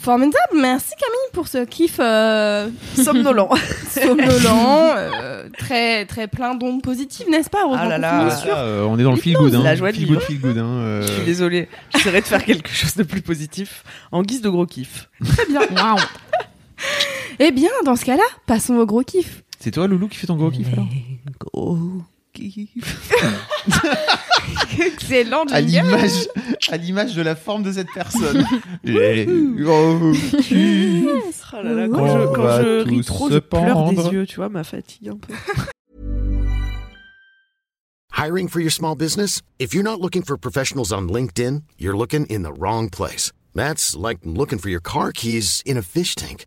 Formidable, merci Camille pour ce kiff euh, Somnolent. somnolent, euh, très très plein d'ondes positives, n'est-ce pas Ah là là. Ah, euh, on est dans le feel good, hein. la joie de feel good, feel good. Hein, euh. Je suis désolée. J'essaierai de faire quelque chose de plus positif en guise de gros kiff. Très bien. Waouh. Eh bien, dans ce cas-là, passons au gros kiff. C'est toi, Loulou, qui fait ton gros kiff alors? Gros. Excellent, À l'image, à l'image de la forme de cette personne. Les gros kiffs. Oh là là, On quand je, quand va je ris tous trop, se je pleure pendre. des yeux, tu vois, ma fatigue un peu. Hiring for your small business? If you're not looking for professionals on LinkedIn, you're looking in the wrong place. That's like looking for your car keys in a fish tank.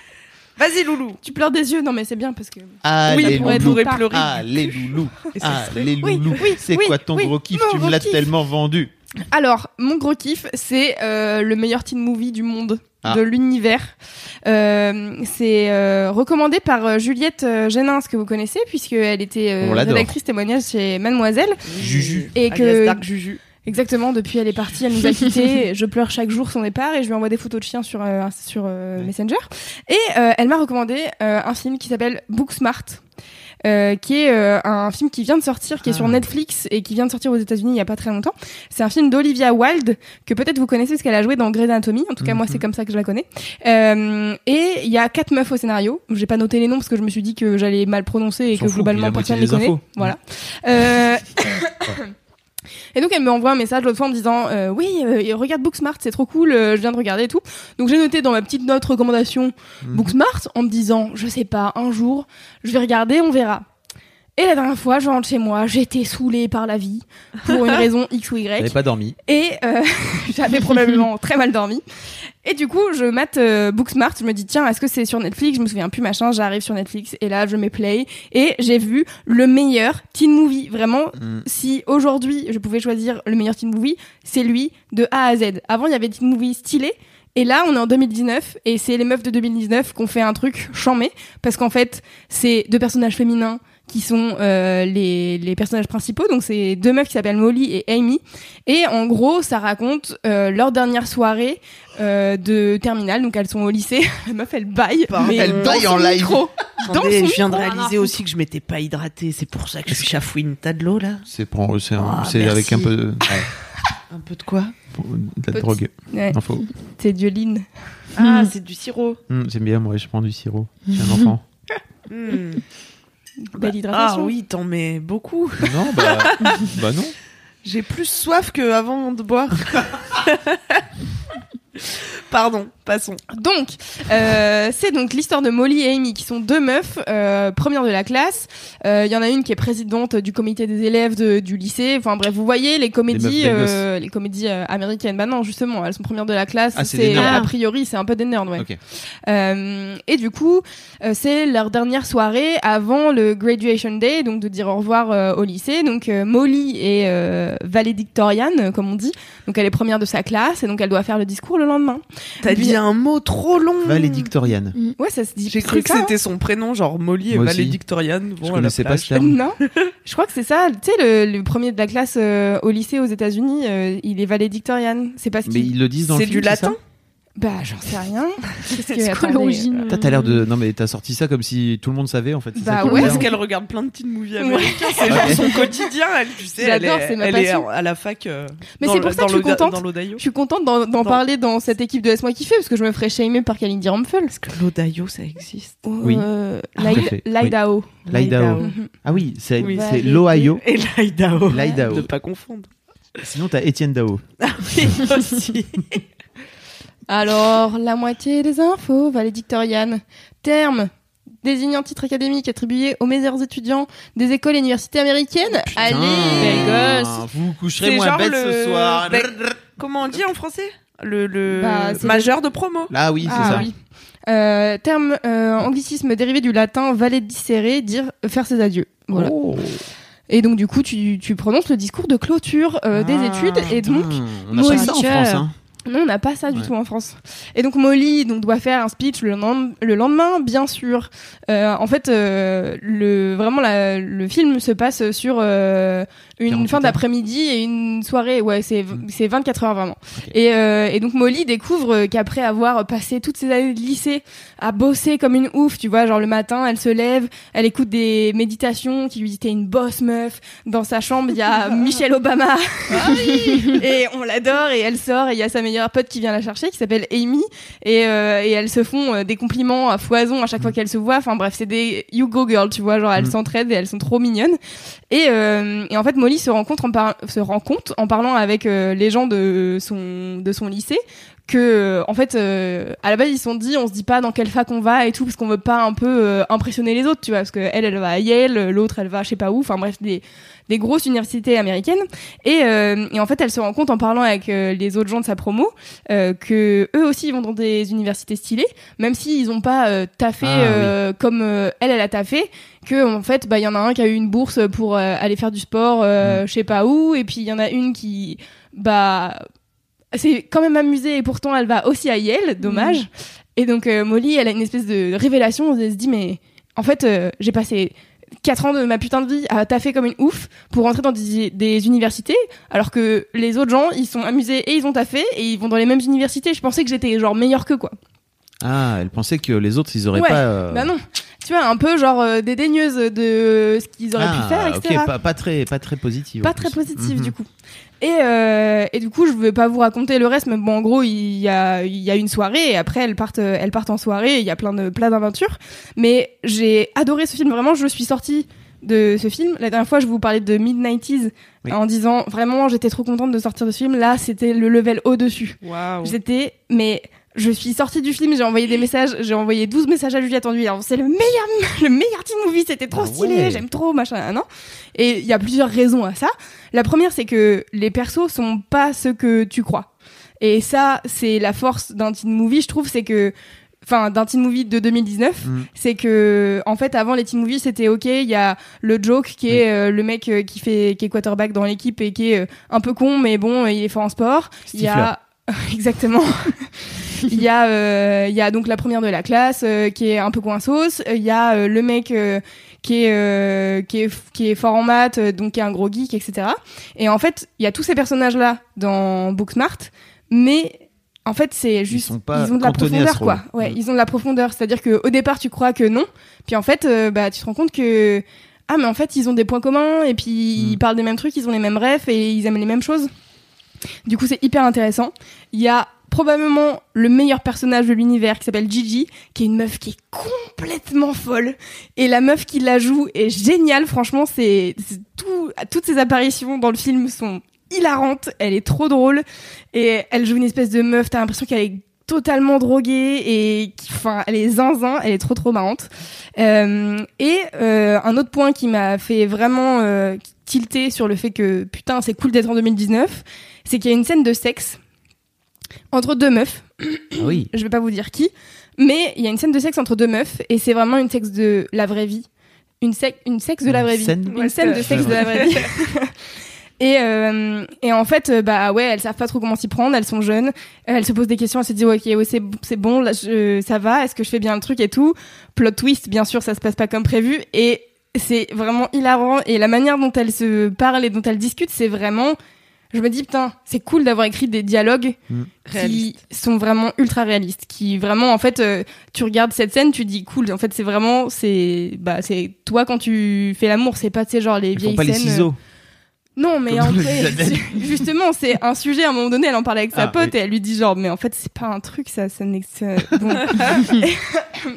Vas-y, Loulou. Tu pleures des yeux, non mais c'est bien parce que. Allez, Oui, pourrait pas. pleurer. Allez, Loulou. Et ça serait- Allez, Oui, Loulou. oui, C'est oui, quoi ton oui. gros kiff Tu me l'as tellement vendu. Alors, mon gros kiff, c'est euh, le meilleur teen movie du monde, Ah. de l'univers. Euh, c'est euh, recommandé par euh, Juliette euh, Génins, que vous connaissez, puisqu'elle était euh, On rédactrice témoignage chez Mademoiselle. Juju. Et que Dark Juju. Exactement, depuis elle est partie, elle nous a quittés. je pleure chaque jour son départ et je lui envoie des photos de chiens sur, euh, sur euh, Ouais. Messenger. Et euh, elle m'a recommandé euh, un film qui s'appelle Booksmart. Euh, qui est euh, un film qui vient de sortir, qui est Ah. sur Netflix et qui vient de sortir aux États-Unis il y a pas très longtemps. C'est un film d'Olivia Wilde que peut-être vous connaissez parce qu'elle a joué dans Grey's Anatomy. En tout cas, moi, Mhm. c'est comme ça que je la connais. Euh, et il y a quatre meufs au scénario. J'ai pas noté les noms parce que je me suis dit que j'allais mal prononcer et que puis la globalement personne les connaît. infos. Voilà. Et donc elle me envoie un message l'autre fois en me disant euh, oui euh, regarde Booksmart c'est trop cool euh, je viens de regarder et tout donc j'ai noté dans ma petite note recommandation Mhm. Booksmart en me disant je sais pas un jour je vais regarder on verra et la dernière fois je rentre chez moi j'étais saoulée par la vie pour une raison x ou y T'avais pas dormi. et euh, j'avais probablement très mal dormi. Et du coup, je mate euh, Booksmart. Je me dis, tiens, est-ce que c'est sur Netflix? Je me souviens plus, machin. J'arrive sur Netflix et là, je mets play. Et j'ai vu le meilleur teen movie. Vraiment, Mm. si aujourd'hui, je pouvais choisir le meilleur teen movie, c'est lui de A à Z. Avant, il y avait teen movie stylé. Et là, on est en 2019 et c'est les meufs de 2019 qu'on fait un truc chamé parce qu'en fait, c'est deux personnages féminins qui sont euh, les, les personnages principaux. Donc, c'est deux meufs qui s'appellent Molly et Amy. Et en gros, ça raconte euh, leur dernière soirée euh, de terminale. Donc, elles sont au lycée. La meuf, elle baille. Mais Elle baille en live. micro. Dans Attendez, son je viens de micro. réaliser aussi que je m'étais pas hydratée. C'est pour ça que je chafouine. T'as de l'eau là? C'est pour- c'est un- Ah, c'est merci. avec un peu de, Un peu de quoi? De la Petit. drogue. Ouais, Info. c'est Dioline. Ah, c'est du sirop. Hum, J'aime bien, moi, je prends du sirop. J'ai un enfant. Hmm. Belle Ah hydratation. oui, t'en mets beaucoup. non, bah, bah non. J'ai plus soif que avant de boire. Pardon, passons. Donc, euh, c'est donc l'histoire de Molly et Amy qui sont deux meufs, euh, premières de la classe. Euh, Il y en a une qui est présidente du comité des élèves de- du lycée. Enfin bref, vous voyez les comédies, Les euh, les comédies euh, américaines. Bah non, justement, elles sont premières de la classe. Ah, c'est a priori, c'est un peu des nerds, ouais. Ok. Euh, et du coup, euh, c'est leur dernière soirée avant le graduation day, donc de dire au revoir euh, au lycée. Donc euh, Molly est euh, valédictoriane, euh, comme on dit. Donc elle est première de sa classe et donc elle doit faire le discours le lendemain. T'as Puis- dit un mot trop long. Valédictoriane. Ouais, ça se dit. J'ai c'est cru que ça, hein. c'était son prénom, genre Molly et valédictoriane. Bon, Je connaissais pas ce terme. Non, je crois que c'est ça. Tu sais, le, le premier de la classe euh, au lycée aux États-Unis, euh, il est valédictorian. C'est parce Mais ils le disent dans le C'est film, du latin ça Bah, j'en sais rien. C'est quoi l'origine T'as l'air de. Non, mais t'as sorti ça comme si tout le monde savait, en fait. Bah ça ouais. Parce qu'elle regarde plein de teen movies Ouais. américains. C'est genre son quotidien, elle, tu sais. Elle J'adore, est, c'est ma elle est passion. à la fac. euh, Mais dans c'est pour ça que je suis contente. Je suis contente d'en parler dans cette équipe de Laisse-moi kiffer parce que je me ferais shamer par Kalindi Ramphel. Est-ce que l'Odayo, ça existe Oui. Euh, Ah. L'Idaho. L'Idaho. Mhm. Ah oui, c'est l'Ohio. Et l'Idaho. L'Idaho. De pas confondre. Sinon, t'as Étienne Dao. Oui, aussi. Alors, la moitié des infos, valédictoriane. Terme désignant titre académique attribué aux meilleurs étudiants des écoles et universités américaines. Allez Belle gosse. Vous vous coucherez moins bête le- ce soir. Comment on dit en français? Le, le Bah, majeur de promo. Ah oui, c'est Ah ça. oui. Euh, terme euh, anglicisme dérivé du latin valet disserrer, dire euh, faire ses adieux. Voilà. Oh. Et donc du coup, tu, tu prononces le discours de clôture euh, des Ah, études. Et donc, on a ça en. France. Hein. Non, on n'a pas ça du Ouais. tout en France. Et donc Molly donc doit faire un speech le, le lendemain, bien sûr. Euh, en fait, euh, le vraiment la- le film se passe sur euh, une 48 fin d'après-midi et une soirée. Ouais, c'est Mm. c'est 24 heures vraiment. Ok. Et, euh, et donc Molly découvre qu'après avoir passé toutes ces années de lycée à bosser comme une ouf, tu vois, genre le matin, elle se lève, elle écoute des méditations qui lui disent t'es une boss meuf. Dans sa chambre, il y a Michelle Obama. et on l'adore et elle sort et il y a sa meilleure pote qui vient la chercher qui s'appelle Amy et, euh, et elles se font euh, des compliments à foison à chaque fois qu'elles se voient. Enfin bref, c'est des you go girl, tu vois, genre elles Mm. s'entraident et elles sont trop mignonnes. Et, euh, et en fait, Molly se rend compte en parlant avec euh, les gens de son, de son lycée que euh, en fait euh, à la base ils se sont dit on se dit pas dans quelle fac on va et tout parce qu'on veut pas un peu impressionner les autres tu vois parce que elle elle va à Yale l'autre elle va je sais pas où enfin bref des des grosses universités américaines. Et, euh, et en fait elle se rend compte en parlant avec euh, les autres gens de sa promo euh, que eux aussi ils vont dans des universités stylées même s'ils ont pas taffé Ah, oui. comme elle elle a taffé que en fait bah il y en a un qui a eu une bourse pour aller faire du sport euh, je sais pas où et puis il y en a une qui bah c'est quand même amusée et pourtant elle va aussi à Yale dommage. Et donc Molly elle a une espèce de révélation elle se dit mais en fait j'ai passé 4 ans de ma putain de vie à taffer comme une ouf pour rentrer dans des, des universités alors que les autres gens ils sont amusés et ils ont taffé et ils vont dans les mêmes universités je pensais que j'étais genre meilleure que quoi Ah, elle pensait que les autres, ils auraient Ouais, pas. euh, bah non tu vois un peu genre euh, dédaigneuse de ce qu'ils auraient ah, pu faire etc Ok, pas, pas très, pas très positive. pas très positive Mhm. du coup. Et, euh, et du coup, je vais pas vous raconter le reste, mais bon, en gros, il y a, il y a une soirée et après, elles partent, elles partent en soirée. Il y a plein de plein d'aventures. Mais j'ai adoré ce film. Vraiment, je suis sortie de ce film. La dernière fois, je vous parlais de mid 90s Oui. en disant vraiment, j'étais trop contente de sortir de ce film. Là, c'était le level au dessus. Waouh. J'étais, mais je suis sortie du film, j'ai envoyé des messages, j'ai envoyé 12 messages à Juliette en lui disant c'est le meilleur, le meilleur teen movie, c'était trop Ah stylé, ouais. j'aime trop, machin, non Et il y a plusieurs raisons à ça. La première, c'est que les persos sont pas ce que tu crois. Et ça, c'est la force d'un teen movie, je trouve, c'est que, enfin, d'un teen movie de 2019, Mm. c'est que, en fait, avant les teen movies, c'était ok, il y a le joke qui est euh, le mec euh, qui fait, qui est quarterback dans l'équipe et qui est euh, un peu con, mais bon, il est fort en sport. Il y a, exactement. Il y a, euh, il y a donc la première de la classe euh, qui est un peu coinsos. Il y a euh, le mec euh, qui est euh, qui est qui est fort en maths, euh, donc qui est un gros geek, etc. Et en fait, il y a tous ces personnages là dans Booksmart, mais en fait, c'est juste sont pas ils ont de la profondeur quoi. Ouais, Mm. ils ont de la profondeur, c'est-à-dire que au départ tu crois que non, puis en fait euh, bah tu te rends compte que ah mais en fait ils ont des points communs et puis Mm. ils parlent des mêmes trucs, ils ont les mêmes rêves et ils aiment les mêmes choses. Du coup, c'est hyper intéressant. Il y a probablement le meilleur personnage de l'univers qui s'appelle Gigi, qui est une meuf qui est complètement folle. Et la meuf qui la joue est géniale. Franchement, c'est tout, toutes ses apparitions dans le film sont hilarantes. Elle est trop drôle. Et elle joue une espèce de meuf. T'as l'impression qu'elle est totalement droguée et enfin elle est zinzin elle est trop trop marrante Euh, et euh, un autre point qui m'a fait vraiment euh, tilter sur le fait que putain c'est cool d'être en 2019 c'est qu'il y a une scène de sexe entre deux meufs Ah oui. je vais pas vous dire qui, mais il y a une scène de sexe entre deux meufs et c'est vraiment une sexe de la vraie vie. Une, sec- une sexe de la Une vraie vie. scène Une scène de sexe de la vraie vie. Et, euh, et en fait, euh, bah ouais, elles savent pas trop comment s'y prendre, elles sont jeunes, euh, elles se posent des questions, elles se disent ouais, ok, ouais, c'est c'est bon, là, je- ça va, est-ce que je fais bien le truc et tout? Plot twist, bien sûr, ça se passe pas comme prévu et c'est vraiment hilarant et la manière dont elles se parlent et dont elles discutent, c'est vraiment, je me dis putain, c'est cool d'avoir écrit des dialogues Mm. qui Réaliste. sont vraiment ultra réalistes, qui vraiment en fait, euh, tu regardes cette scène, tu dis cool, en fait c'est vraiment c'est bah c'est toi quand tu fais l'amour, c'est pas tu sais genre les Ils vieilles font pas les scènes. euh, ciseaux. Non, mais Comme en fait, justement, c'est un sujet. À un moment donné, elle en parlait avec sa Ah, pote oui. et elle lui dit genre, mais en fait, c'est pas un truc, ça, ça ça- Bon.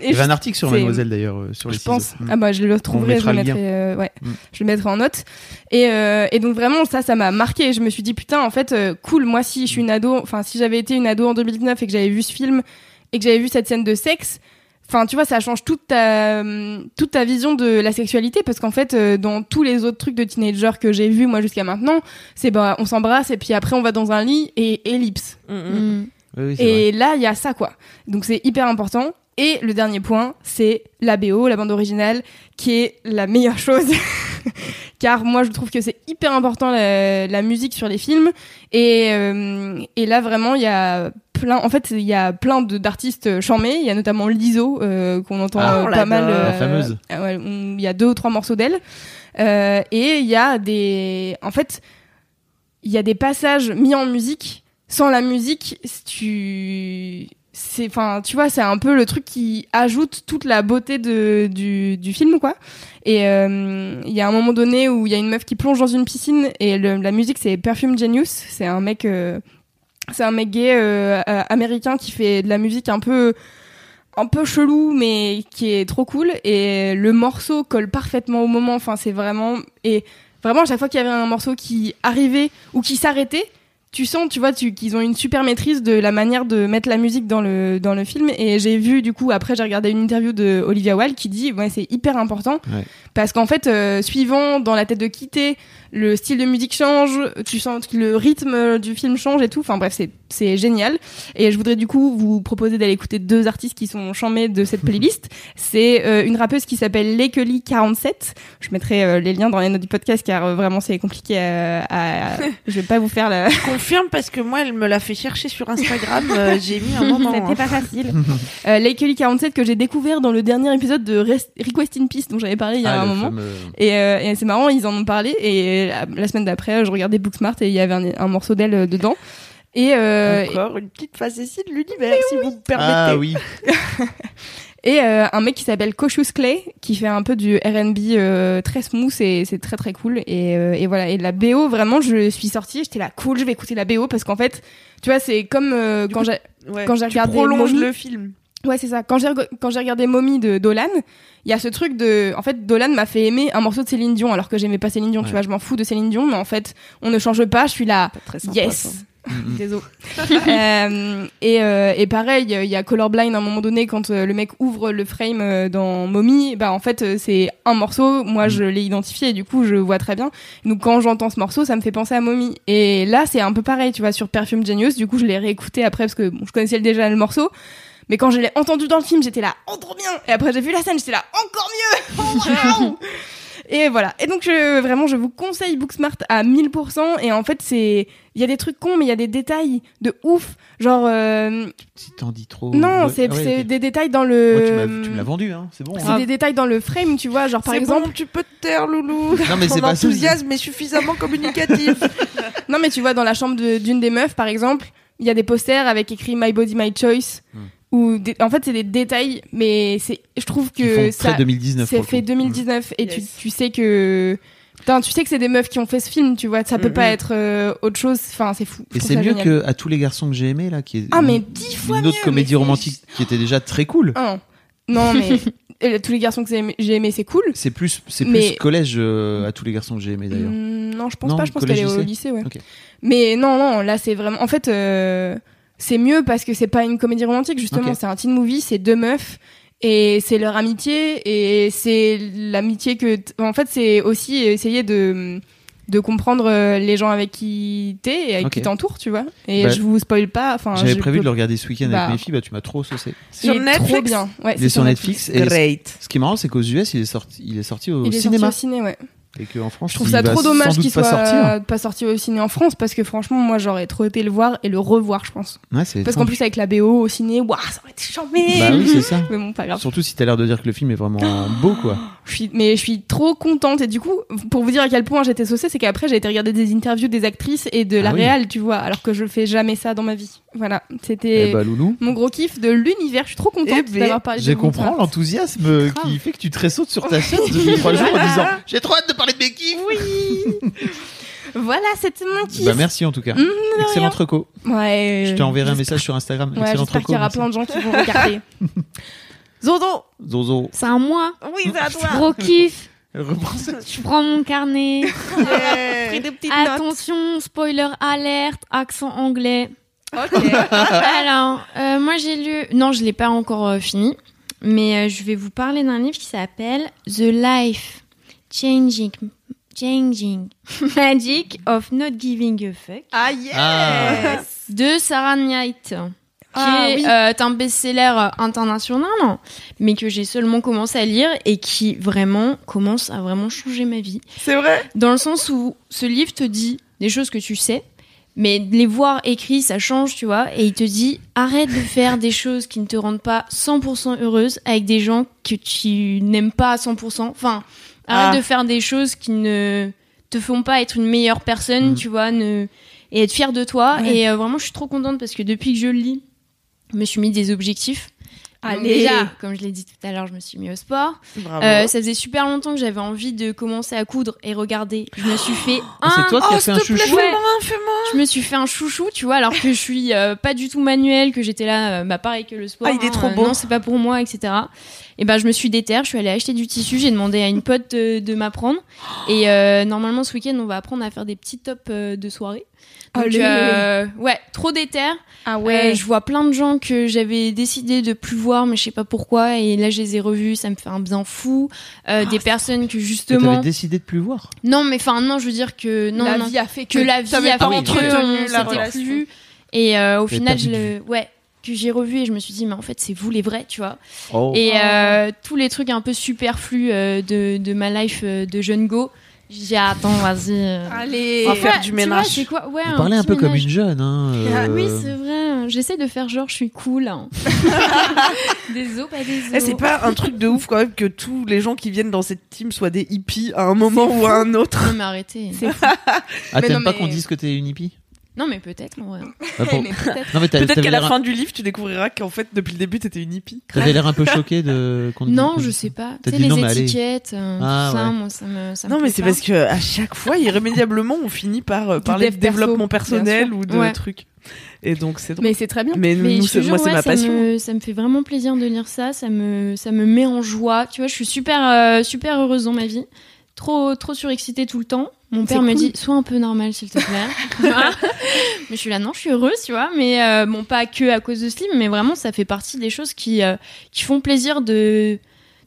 Il y avait un article sur Mademoiselle d'ailleurs euh, sur les je pense. ciseaux. Mm. Ah bah je le trouverai, je mettra le le mettrai, euh, ouais, Mm. je le mettrai en note. Et, euh, et donc vraiment ça, ça m'a marqué. Je me suis dit putain, en fait, euh, cool. Moi, si je suis une ado, enfin si j'avais été une ado en 2019 et que j'avais vu ce film et que j'avais vu cette scène de sexe. Enfin, tu vois, ça change toute ta, toute ta vision de la sexualité parce qu'en fait, euh, dans tous les autres trucs de teenager que j'ai vus moi jusqu'à maintenant, c'est bah on s'embrasse et puis après on va dans un lit et ellipse. Mm, mm. Mm. Oui, oui, c'est vrai. Et là, il y a ça, quoi. Donc c'est hyper important. Et le dernier point, c'est la BO, la bande originale, qui est la meilleure chose. Car moi, je trouve que c'est hyper important la, la musique sur les films. Et, euh, et là, vraiment, il y a plein. En fait, il y a plein de- d'artistes charmés. Il y a notamment Lizzo euh, qu'on entend Ah, euh, pas mal. La fameuse. euh, ouais, Il y a deux ou trois morceaux d'elle. Euh, et il y a des. En fait, il y a des passages mis en musique. Sans la musique, tu c'est enfin tu vois c'est un peu le truc qui ajoute toute la beauté de du, du film quoi et euh, il y a un moment donné où il y a une meuf qui plonge dans une piscine et le- la musique c'est Perfume Genius c'est un mec euh, c'est un mec gay euh, euh, américain qui fait de la musique un peu un peu chelou mais qui est trop cool. Et le morceau colle parfaitement au moment. Enfin c'est vraiment et vraiment à chaque fois qu'il y avait un morceau qui arrivait ou qui s'arrêtait tu sens tu vois tu, qu'ils ont une super maîtrise de la manière de mettre la musique dans le dans le film. Et j'ai vu du coup après j'ai regardé une interview de Olivia Wilde qui dit ouais c'est hyper important. Ouais. parce qu'en fait euh, suivant dans la tête de quitter le style de musique change tu sens que le rythme du film change et tout enfin bref c'est génial et je voudrais du coup vous proposer d'aller écouter deux artistes qui sont chamés de cette playlist c'est euh, une rappeuse qui s'appelle Lekely 47 je mettrai euh, les liens dans les notes du podcast car euh, vraiment c'est compliqué à, à- je vais pas vous faire la Confirme parce que moi, elle me l'a fait chercher sur Instagram. euh, J'ai mis un moment. C'était hein. pas facile. euh, Lakely 47 que j'ai découvert dans le dernier épisode de Rest- Request in Peace dont j'avais parlé il y a Ah, un moment. fameux- Et, euh, et c'est marrant, ils en ont parlé. Et la, la semaine d'après, je regardais Booksmart et il y avait un, un morceau d'elle euh, dedans. Et, euh, Encore une petite facétie de l'univers, si vous me permettez. Ah oui. et euh, un mec qui s'appelle Cautious Clay qui fait un peu du R&B euh, très smooth et c'est très très cool. Et, euh, et voilà. Et la BO, vraiment, je suis sortie, j'étais là cool, je vais écouter la BO parce qu'en fait, tu vois, c'est comme euh, quand j'ai Ouais. quand j'ai Tu regardé prolonges Mommy- le film. Ouais, c'est ça. Quand j'ai quand j'ai regardé Mommy de Dolan, il y a ce truc de en fait Dolan m'a fait aimer un morceau de Céline Dion alors que j'aimais pas Céline Dion, tu vois, je m'en fous de Céline Dion mais en fait, on ne change pas, je suis là. Pas très sympa, Yes. Désolé. Euh, et, euh, et pareil, il y a Colorblind à un moment donné quand euh, le mec ouvre le frame euh, dans Mommy, bah en fait euh, c'est un morceau, moi je l'ai identifié et du coup je vois très bien. Donc quand j'entends ce morceau, ça me fait penser à Mommy. Et là c'est un peu pareil, tu vois, sur Perfume Genius, du coup je l'ai réécouté après parce que bon, je connaissais déjà le morceau. Mais quand je l'ai entendu dans le film, j'étais là, oh trop bien Et après j'ai vu la scène, j'étais là, encore mieux Oh, waouh Et voilà. Et donc je, vraiment, je vous conseille Booksmart à 1000%. Et en fait, c'est, il y a des trucs cons, mais il y a des détails de ouf. Genre, euh, Si t'en dis trop. non, Ouais. c'est, Ah ouais, des détails dans Moi, tu m'as- le. tu me l'as vendu, hein. C'est bon. c'est hein. des détails dans le frame, tu vois. Genre, par exemple. bon, tu peux te taire, Loulou. Non, mais c'est Ton pas enthousiasme est suffisamment communicatif. Non, mais tu vois, dans la chambre de- d'une des meufs, par exemple, il y a des posters avec écrit My Body, My Choice. Hmm. Ou des- en fait, c'est des détails, mais c'est, je trouve que font ça. très 2019. C'est fait coup. 2019 et tu, Yes. tu sais que Putain, tu sais que c'est des meufs qui ont fait ce film, tu vois, ça peut Mhm. pas être euh, autre chose. Enfin, c'est fou. Je Et c'est mieux génial. que à tous les garçons que j'ai aimé là, qui est Ah, mais dix fois une autre mieux, comédie romantique qui était déjà très cool. Ah, non, non, mais euh, tous les garçons que j'ai aimé, aimé, c'est cool. C'est plus, c'est Mais- plus collège euh, à tous les garçons que j'ai aimé d'ailleurs. Hmm, non, je pense Non, pas. Je pense collège, qu'elle est au lycée ouais. Mais non, non, là c'est vraiment. En fait, euh, c'est mieux parce que c'est pas une comédie romantique justement. C'est un teen movie. C'est deux meufs et c'est leur amitié et c'est l'amitié que. t- En fait, c'est aussi essayer de de comprendre euh, les gens avec qui t'es et avec Ok. qui t'entourent, tu vois. Et Bah, je vous spoil pas. Enfin, J'avais prévu peux- de le regarder ce week-end Bah. avec mes filles, bah tu m'as trop saucé. Il Sur est Netflix trop bien. Ouais, Il est sur Netflix et Great. ce qui est marrant, c'est qu'aux US, il est sorti, il est sorti au Il est cinéma sorti au ciné, ouais. Et qu'en France, Je trouve ça trop dommage qu'il soit pas sorti au ciné en France parce que franchement, moi j'aurais trop été le voir et le revoir, je pense. Ouais, Parce qu'en plus, avec la BO au ciné, waouh, ça aurait été chambé! Bah oui, c'est ça. Mais bon, pas grave. Surtout si t'as l'air de dire que le film est vraiment beau, quoi. Je suis, mais je suis trop contente. Et du coup, pour vous dire à quel point j'étais saucée, c'est qu'après, j'ai été regarder des interviews des actrices et de la Ah oui. réal, tu vois, alors que je fais jamais ça dans ma vie. Voilà. C'était Eh bah, Loulou. mon gros kiff de l'univers. Je suis trop contente Eh ben, d'avoir parlé de Je comprends l'enthousiasme qui fait que tu te ressautes sur ta chaise depuis trois jours en disant J'ai trop hâte de parler de mes kiffs. Voilà, c'était mon kiff. Bah, merci en tout cas. Mmh, Excellent reco. Ouais. Je t'ai enverré un message sur Instagram. Ouais, Excellent j'espère reco. qu'il y aura plein de gens qui vont regarder. Zozo! Zozo. C'est un mois. Oui, c'est à toi. Gros kiff. Je prends mon carnet. Yeah. Pris des petites notes. Attention, spoiler alerte, accent anglais. Ok. Alors, euh, moi j'ai lu. Non, je l'ai pas encore euh, fini, mais euh, je vais vous parler d'un livre qui s'appelle The Life Changing Changing Magic of Not Giving a Fuck Ah, yes. Ah. de Sarah Knight. Ah, est oui. euh, un best-seller international, mais que j'ai seulement commencé à lire et qui vraiment commence à vraiment changer ma vie. C'est vrai? Dans le sens où ce livre te dit des choses que tu sais, mais de les voir écrits, ça change, tu vois. Et il te dit arrête de faire des choses qui ne te rendent pas 100% heureuse avec des gens que tu n'aimes pas à 100%. Enfin, arrête Ah. de faire des choses qui ne te font pas être une meilleure personne, Mm. tu vois, ne... et être fière de toi. Ouais. Et euh, vraiment, je suis trop contente parce que depuis que je le lis, je me suis mis des objectifs. Allez. Déjà, comme je l'ai dit tout à l'heure, je me suis mis au sport. Bravo. Euh, ça faisait super longtemps que j'avais envie de commencer à coudre et regarder. Je me suis fait Ah, un. c'est toi qui Oh, as fait un plaît, chouchou. Ouais. Je me suis fait un chouchou, tu vois, alors que je suis euh, pas du tout manuel, que j'étais là, euh, bah pareil que le sport. Ah, il est hein, trop euh, beau. non, c'est pas pour moi, etc. Et ben je me suis déterre, je suis allée acheter du tissu, j'ai demandé à une pote de, de m'apprendre. Et euh, normalement ce week-end on va apprendre à faire des petits tops euh, de soirée. Donc euh, ouais, trop déter. Ah Euh, je vois plein de gens que j'avais décidé de plus voir, mais je sais pas pourquoi. Et là, je les ai revus, ça me fait un bien fou. Euh, des personnes que justement. t'avais décidé de plus voir. Non, mais enfin, non, je veux dire que non, la non, vie a fait que la vie a pas fait que relation. plus vu. Et euh, au final, je le, ouais, que j'ai revu et je me suis dit, mais en fait, c'est vous les vrais, tu vois. Oh. Et euh, tous les trucs un peu superflus euh, de, de ma life euh, de jeune go, j'ai attends, vas-y. euh. Allez. On va faire Ouais, du tu vois, ménage. c'est quoi? Ouais, Vous parlez un peu comme ménage. une jeune. Hein, Ah euh, oui, c'est vrai. J'essaie de faire genre je suis cool. hein. des os, pas des os. Eh, c'est pas un truc de ouf quand même que tous les gens qui viennent dans cette team soient des hippies à un moment ou à un autre. Non mais arrêtez. Ah, t'aimes pas mais- qu'on dise que t'es une hippie? Non mais peut-être en vrai. Bah, pour- Mais peut-être. Non, mais t'as- Peut-être t'avais qu'à la l'air- fin du livre, tu découvriras qu'en fait, depuis le début, t'étais une hippie. T'avais l'air un peu choqué de. qu'on Non, qu'on je sais pas. T'as Tu sais dit les non, mais allez. étiquettes, euh, Ah, tout ça, ouais. moi ça me ça me Non, mais plaît c'est pas. parce que à chaque fois, irrémédiablement, on finit par euh, parler de perso, développement bien personnel sûr. ou de Ouais. trucs. Et donc, c'est drôle. Mais c'est très bien. Mais, Mais nous, je te c'est- jure, moi, c'est ouais, ma ça passion. Me, ça me fait vraiment plaisir de lire ça. Ça me, ça me met en joie. Tu vois, je suis super, euh, super heureuse dans ma vie. Trop, trop surexcitée tout le temps. Mon père me dit, sois un peu normal, s'il te plaît. Vois mais je suis là, non, je suis heureuse, tu vois. Mais euh, bon, pas que à cause de Slim, mais vraiment, ça fait partie des choses qui, euh, qui font plaisir de,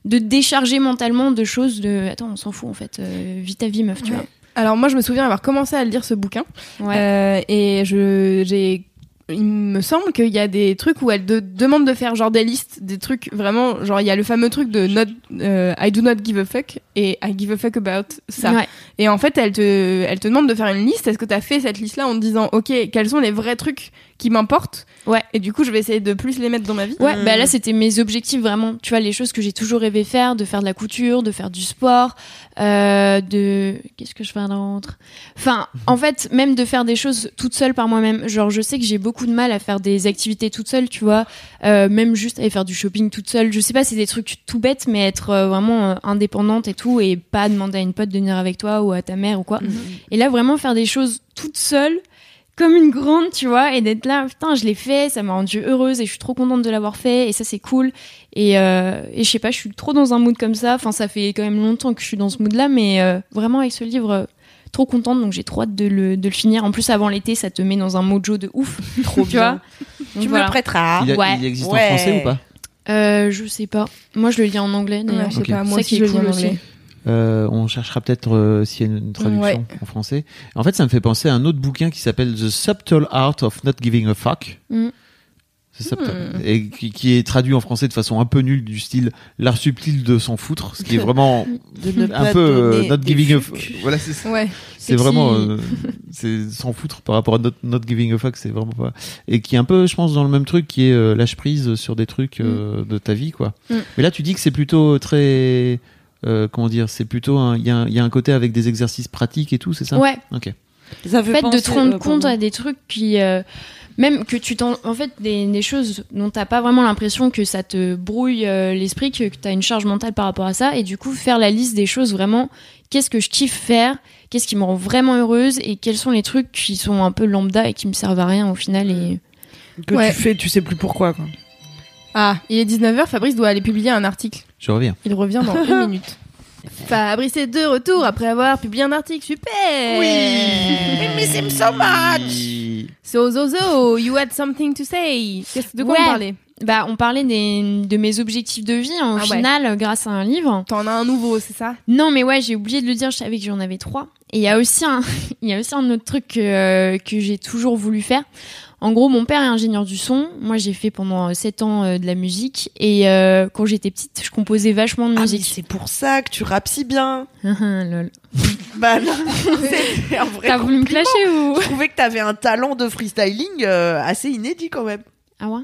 de décharger mentalement de choses de. Attends, on s'en fout en fait. Euh, vis ta vie, meuf, tu Ouais. Alors moi, je me souviens avoir commencé à lire ce bouquin. vois. Ouais. Euh, et je j'ai il me semble qu'il y a des trucs où elle te demande de faire genre des listes, des trucs vraiment genre il y a le fameux truc de not euh, I do not give a fuck et I give a fuck about ça. Ouais. Et en fait, elle te elle te demande de faire une liste. Est-ce que tu as fait cette liste là en te disant OK, quels sont les vrais trucs qui m'importent Ouais. Et du coup, je vais essayer de plus les mettre dans ma vie. Ouais, Mm. bah là c'était mes objectifs vraiment. Tu vois les choses que j'ai toujours rêvé faire, de faire de la couture, de faire du sport, euh, de qu'est-ce que je fais d'autre? Enfin, en fait, même de faire des choses toute seule par moi-même. Genre, je sais que j'ai beaucoup de mal à faire des activités toute seule, tu vois. Euh, même juste aller faire du shopping toute seule. Je sais pas, c'est des trucs tout bêtes, mais être euh, vraiment euh, indépendante et tout, et pas demander à une pote de venir avec toi ou à ta mère ou quoi. Et là, vraiment faire des choses toute seule, comme une grande, tu vois, et d'être là, putain, je l'ai fait, ça m'a rendue heureuse et je suis trop contente de l'avoir fait, et ça, c'est cool. Et, euh, et je sais pas, je suis trop dans un mood comme ça. Enfin, ça fait quand même longtemps que je suis dans ce mood-là, mais euh, vraiment, avec ce livre, euh, trop contente, donc j'ai trop hâte de le, de le finir. En plus, avant l'été, ça te met dans un mojo de ouf, Trop tu vois. Tu Donc, me voilà. le prêteras. il, a- ouais. il existe Ouais. en français ou pas? Euh, je sais pas. Moi, je le lis en anglais, d'ailleurs. Ouais, je sais Ok. pas, moi Ça qui je le lis en anglais. aussi. Euh, on cherchera peut-être euh, s'il y a une traduction Ouais. en français. En fait, ça me fait penser à un autre bouquin qui s'appelle The Subtle Art of Not Giving a Fuck. Mm. Hmm. Et qui, qui est traduit en français de façon un peu nulle, du style l'art subtil de s'en foutre, ce qui est vraiment un peu euh, not giving a fuck. Voilà, c'est ça. Ouais. C'est vraiment, euh, c'est s'en foutre par rapport à not, not giving a fuck, c'est vraiment pas. Et qui est un peu, je pense, dans le même truc, qui est euh, lâche prise sur des trucs euh, de ta vie, quoi. Mm. Mais là, tu dis que c'est plutôt très, euh, comment dire, c'est plutôt, un- il y, a un- il y a un côté avec des exercices pratiques et tout, c'est ça Ouais, Ok. Ça en fait fait, de te rendre euh, compte à des trucs qui, euh, même que tu t'en, en fait, des, des choses dont t'as pas vraiment l'impression que ça te brouille euh, l'esprit, que, que t'as une charge mentale par rapport à ça, et du coup faire la liste des choses vraiment, qu'est-ce que je kiffe faire, qu'est-ce qui me rend vraiment heureuse, et quels sont les trucs qui sont un peu lambda et qui me servent à rien au final. Et que Ouais. tu fais, tu sais plus pourquoi. Quoi. Ah, il est 19h, Fabrice doit aller publier un article. Je reviens. Il revient dans une minute. Fabrice est de retour après avoir publié un article. Super We miss him so much. So, so, so, you had something to say. De quoi Ouais. on parlait bah, on parlait des, de mes objectifs de vie en Ah final euh, grâce à un livre. T'en as un nouveau, c'est ça? Non, mais ouais, j'ai oublié de le dire. Je savais que j'en avais trois. Et il y a aussi un, il y a aussi un autre truc que, euh, que j'ai toujours voulu faire. En gros, mon père est ingénieur du son. Moi, j'ai fait pendant 7 ans euh, de la musique. Et euh, quand j'étais petite, je composais vachement de Ah, musique. c'est pour ça que tu rappes si bien. Lol. Bah non, un vrai T'as voulu me clasher ou Je trouvais que t'avais un talent de freestyling euh, assez inédit quand même. Ah ouais?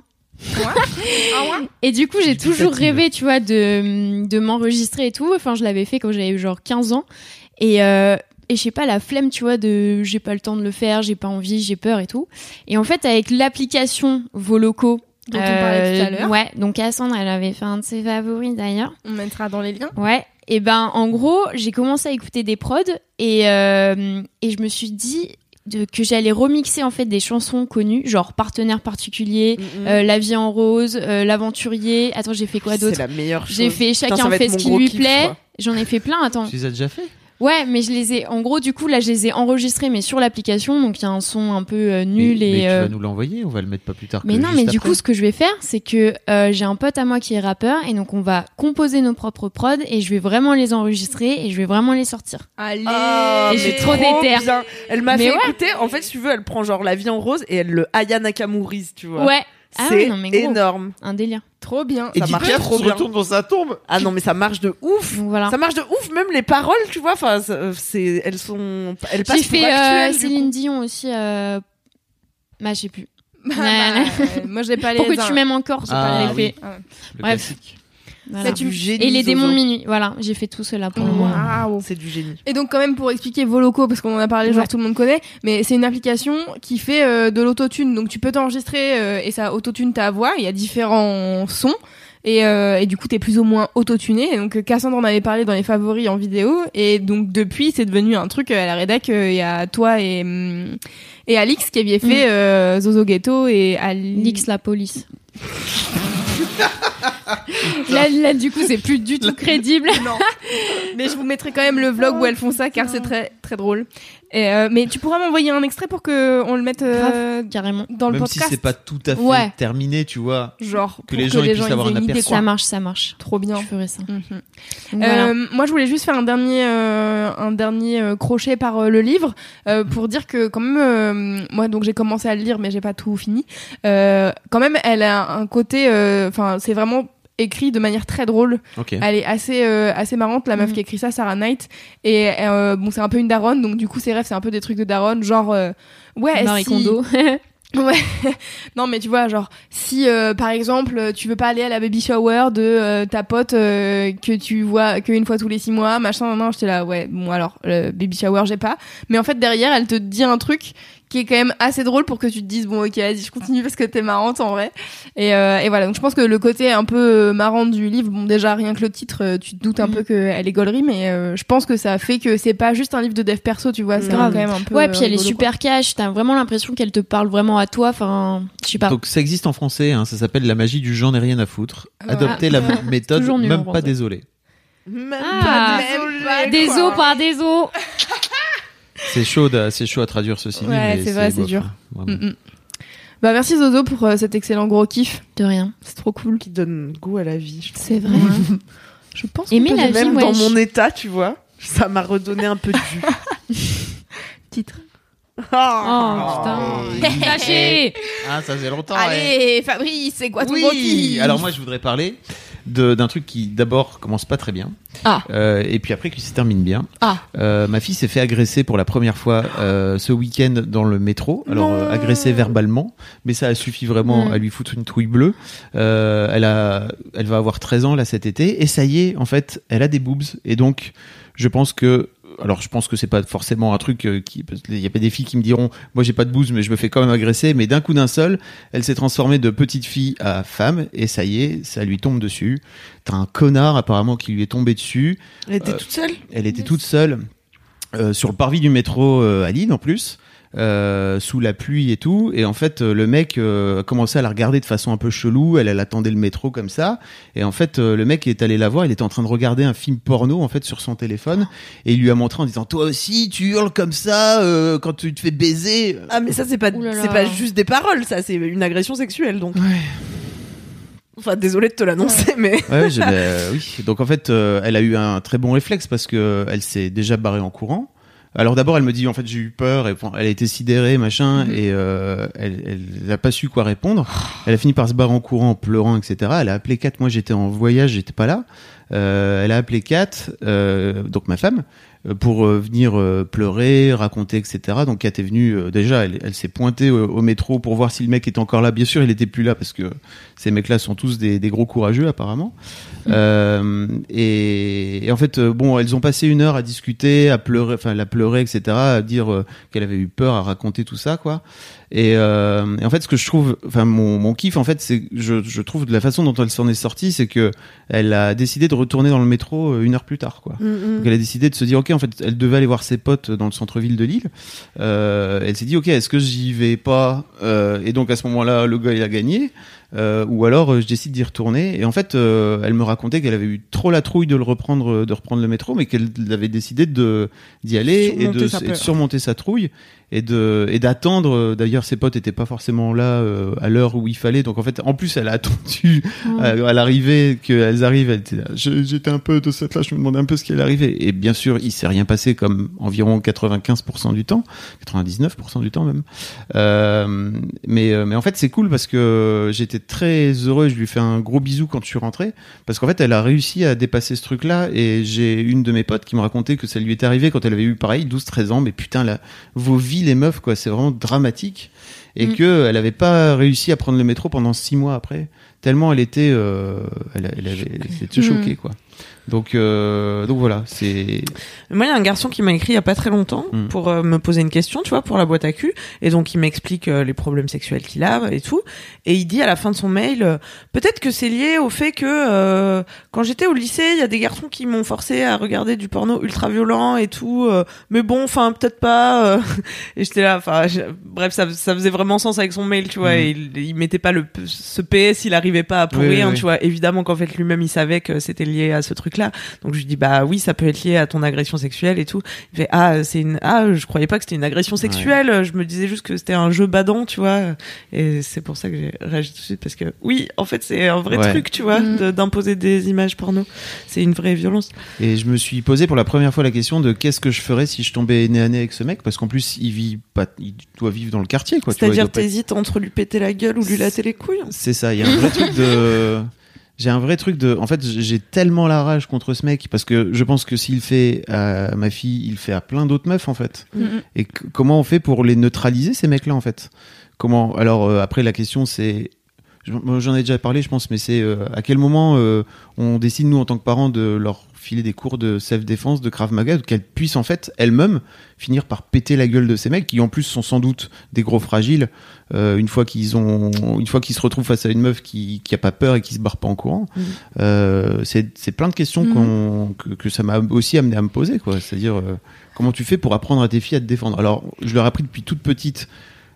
Ah ouais? Et du coup, j'ai toujours rêvé, tu vois, de, de m'enregistrer et tout. Enfin, je l'avais fait quand j'avais genre 15 ans. Et, euh, et je sais pas, la flemme, tu vois, de j'ai pas le temps de le faire, j'ai pas envie, j'ai peur et tout. Et en fait, avec l'application Voloco, Dont on parlait tout à l'heure. Ouais, donc Cassandre, elle avait fait un de ses favoris d'ailleurs. On mettra dans les liens. Ouais. Et ben, en gros, j'ai commencé à écouter des prods et, euh, et je me suis dit de, que j'allais remixer en fait des chansons connues, genre Partenaire particulier, euh, La vie en rose, euh, L'aventurier. Attends, j'ai fait quoi d'autre C'est la meilleure chose. J'ai fait Putain, Chacun va fait ce qui lui kiff, plaît. J'en ai fait plein. Attends. Tu les as déjà fait? Ouais, mais je les ai. En gros, du coup, là, je les ai enregistrés, mais sur l'application, donc il y a un son un peu euh, nul mais, et. mais tu euh, vas nous l'envoyer, on va le mettre pas plus tard. mais que non, juste mais du coup, ce que je vais faire, c'est que euh, j'ai un pote à moi qui est rappeur, et donc on va composer nos propres prods, et je vais vraiment les enregistrer, et je vais vraiment les sortir. Allez Ah, Et j'ai mais trop d'éther. bien. Elle m'a fait ouais. écouter. En fait, si tu veux, elle prend genre la vie en rose et elle le Aya Nakamourise, tu vois. Ouais. Ah C'est ouais, non, mais gros. énorme. Un délire. Trop bien. Ça marche trop bien. dans sa tombe. Ah non, mais ça marche de ouf. Voilà. Ça marche de ouf, même les paroles, tu vois. Enfin, ça- c'est, elles sont, elles passent J'ai pour fait euh, actuelles, Céline coup. Dion aussi. Euh... Bah, je sais plus. Bah, Ouais. bah, euh, moi j'ai pas les Pourquoi tu m'aimes encore J'ai Ah, pas oui. fait. Le Bref. classique. Voilà. C'est du génie. Et les démons de minuit. Voilà, j'ai fait tout cela pour. Waouh. C'est du génie. Et donc quand même pour expliquer Voloco parce qu'on en a parlé genre tout le monde connaît mais c'est une application qui fait euh, de l'autotune donc tu peux t'enregistrer euh, et ça autotune ta voix il y a différents sons et, euh, et du coup t'es plus ou moins autotuné et donc Cassandre en avait parlé dans les favoris en vidéo et donc depuis c'est devenu un truc euh, à la rédac euh, il y a toi et hum, et Alix qui aviez fait euh, Zozo Ghetto et Alix la police. là, là, du coup, c'est plus du tout crédible. non. Mais je vous mettrai quand même le vlog où elles font ça car c'est très très drôle. Et euh, mais tu pourras m'envoyer un extrait pour que on le mette euh, Carrément. dans le Même si podcast. c'est pas tout à fait Ouais. terminé, tu vois. genre que pour les gens, ils puissent avoir aient un une idée, aperçu. quoi. Ça marche, ça marche. Trop bien. Je ferai ça. Mhm. Donc, voilà. Euh, moi, je voulais juste faire un dernier, euh, un dernier euh, crochet par euh, le livre euh, pour dire que quand même, euh, moi, donc j'ai commencé à le lire, mais j'ai pas tout fini. Euh, quand même, elle a un côté, euh, enfin, c'est vraiment écrit de manière très drôle. Ok. Elle est assez, euh, assez marrante, la meuf Mhm. qui écrit ça, Sarah Knight. Et euh, bon, c'est un peu une daronne, donc du coup, ses rêves, c'est un peu des trucs de daronne, genre, euh, ouais, Marie si- Kondo. Ouais. non, mais tu vois, genre, si euh, par exemple, tu veux pas aller à la baby shower de euh, ta pote euh, que tu vois qu'une fois tous les six mois, machin, non, non, j'étais là, ouais, bon, alors, le baby shower, j'ai pas. Mais en fait, derrière, elle te dit un truc qui est quand même assez drôle pour que tu te dises, bon, ok, vas-y, je continue parce que t'es marrante en vrai. Et, euh, et voilà, donc je pense que le côté un peu euh, marrant du livre, bon, déjà, rien que le titre, euh, tu te doutes un peu qu'elle est gaulerie, mais euh, je pense que ça fait que c'est pas juste un livre de dev perso, tu vois, c'est quand même un peu. ouais, puis elle est super cash. T'as vraiment l'impression qu'elle te parle vraiment à toi. Enfin, je sais pas. Donc ça existe en français, hein, ça s'appelle La magie du j'en ai rien à foutre. Ah. Adoptez la méthode, même pas désolé. Même Ah. pas désolé, Même Des quoi. os par des os. C'est chaud, c'est chaud à traduire ceci. Ouais, c'est vrai, c'est dur. hein. Mm, mm. Bah merci Zozo pour euh, cet excellent gros kiff. De rien. C'est trop cool. Qui donne goût à la vie. C'est vrai. Je pense peut la vie, Même ouais, dans je- mon état, tu vois, ça m'a redonné un peu de jus. titre. Oh putain. Caché. Ah, ça faisait longtemps. ouais. Allez Fabrice, c'est quoi ton gros Oui. kiff Alors moi, je voudrais parler d'un truc qui d'abord commence pas très bien, Ah. Euh, et puis après qui se termine bien. Ah. Euh, ma fille s'est fait agresser pour la première fois euh, ce week-end dans le métro. Alors euh, agressée verbalement, mais ça a suffi vraiment Mm. à lui foutre une trouille bleue. Euh, elle a, elle va avoir 13 ans là cet été, et ça y est, en fait, elle a des boobs, et donc je pense que alors je pense que c'est pas forcément un truc euh, qui qu'il y a pas des filles qui me diront moi j'ai pas de boobs mais je me fais quand même agresser mais d'un coup d'un seul elle s'est transformée de petite fille à femme et ça y est ça lui tombe dessus. T'as un connard apparemment qui lui est tombé dessus. Elle était Euh, toute seule? elle était toute seule euh, sur le parvis du métro euh, à Lille en plus, euh, sous la pluie et tout. Et en fait, euh, le mec euh, a commencé à la regarder de façon un peu chelou. Elle, elle attendait le métro comme ça. Et en fait, euh, le mec est allé la voir. Il était en train de regarder un film porno en fait sur son téléphone. Et il lui a montré en disant "Toi aussi, tu hurles comme ça euh, quand tu te fais baiser." Ah mais ça c'est pas c'est pas juste des paroles, ça c'est une agression sexuelle donc. Enfin désolé de te l'annoncer mais Ouais, je euh, oui. Donc en fait, euh, elle a eu un très bon réflexe parce que elle s'est déjà barrée en courant. Alors d'abord, elle me dit en fait j'ai eu peur et elle a été sidérée machin et euh, elle, elle a pas su quoi répondre. Elle a fini par se barrer en courant, en pleurant, etc. Elle a appelé Kat. Moi j'étais en voyage, j'étais pas là. Euh, elle a appelé Kat, euh, donc ma femme, euh, pour euh, venir euh, pleurer, raconter, etc. Donc Kat est venue euh, déjà, elle, elle s'est pointée au, au métro pour voir si le mec était encore là. Bien sûr, il était plus là parce que ces mecs-là sont tous des, des gros courageux apparemment. Euh, et, et en fait, euh, bon, elles ont passé une heure à discuter, à pleurer, enfin, a pleuré, etc., à dire euh, qu'elle avait eu peur, à raconter tout ça, quoi. Et, euh, et en fait, ce que je trouve, enfin, mon, mon kiff, en fait, c'est, je, je trouve de la façon dont elle s'en est sortie, c'est que elle a décidé de retourner dans le métro euh, une heure plus tard, quoi. Mm, mm. Donc elle a décidé de se dire ok en fait elle devait aller voir ses potes dans le centre-ville de Lille. Euh, elle s'est dit ok est-ce que j'y vais pas Euh, et donc à ce moment-là le gars il a gagné Euh, ou alors euh, je décide d'y retourner et en fait euh, elle me racontait qu'elle avait eu trop la trouille de le reprendre de reprendre le métro mais qu'elle avait décidé de d'y aller et de, et surmonter sa trouille et de et d'attendre. Euh, d'ailleurs ses potes étaient pas forcément là euh, à l'heure où il fallait. Donc en fait en plus elle a attendu à, à l'arrivée qu'elles arrivent. Elle était là. Je- j'étais un peu de cette là. Je me demandais un peu ce qui allait arriver. Et bien sûr il s'est rien passé comme environ 95% du temps. 99% du temps même. Euh, mais euh, mais en fait c'est cool parce que j'étais très heureux. Je lui fais un gros bisou quand je suis rentré. Parce qu'en fait elle a réussi à dépasser ce truc là et j'ai une de mes potes qui me racontait que ça lui était arrivé quand elle avait eu pareil 12 13 ans. Mais putain là vos vies les meufs quoi c'est vraiment dramatique et Mm. que elle avait pas réussi à prendre le métro pendant six mois après tellement elle était euh, elle, elle avait elle était Mm. choquée quoi donc euh, donc voilà c'est Moi, il y a un garçon qui m'a écrit il y a pas très longtemps Mm. pour euh, me poser une question, tu vois, pour la boîte à cul. Et donc, il m'explique euh, les problèmes sexuels qu'il a et tout. Et il dit à la fin de son mail, euh, peut-être que c'est lié au fait que euh, quand j'étais au lycée, il y a des garçons qui m'ont forcé à regarder du porno ultra violent et tout. mais bon, enfin, peut-être pas. et j'étais là, enfin, bref, ça, ça faisait vraiment sens avec son mail, tu vois. Mm. Et il, il mettait pas le ce PS, il arrivait pas à pour Oui, oui, rien, oui. tu vois. Évidemment qu'en fait lui-même il savait que c'était lié à ce truc-là. Donc je lui dis bah oui, ça peut être lié à ton agression sexuelle et tout. Il fait ah c'est une ah je croyais pas que c'était une agression sexuelle. Je me disais juste que c'était un jeu badant, tu vois. Et c'est pour ça que j'ai réagi tout de suite parce que oui, en fait c'est un vrai Ouais. truc, tu vois, Mm. de- d'imposer des images porno. C'est une vraie violence. Et je me suis posé pour la première fois la question de qu'est-ce que je ferais si je tombais nez à nez avec ce mec parce qu'en plus il vit pas il doit vivre dans le quartier quoi C'est-à-dire être- t'hésites entre lui péter la gueule ou lui latter les couilles. c'est ça il y a un vrai truc de j'ai un vrai truc de en fait j'ai tellement la rage contre ce mec parce que je pense que s'il fait à ma fille il fait à plein d'autres meufs en fait Mm, mm. et comment on fait pour les neutraliser ces mecs là en fait? Comment alors euh, après la question c'est j'en ai déjà parlé je pense mais c'est euh, à quel moment euh, on décide nous en tant que parents de leur filer des cours de self-défense de Krav Maga qu'elles puissent en fait elles-mêmes finir par péter la gueule de ces mecs qui en plus sont sans doute des gros fragiles euh, une fois qu'ils ont une fois qu'ils se retrouvent face à une meuf qui qui a pas peur et qui se barre pas en courant Mhm. euh, c'est c'est plein de questions qu'on que, que ça m'a aussi amené à me poser quoi c'est-à-dire euh, comment tu fais pour apprendre à tes filles à te défendre? Alors je leur ai appris depuis toute petite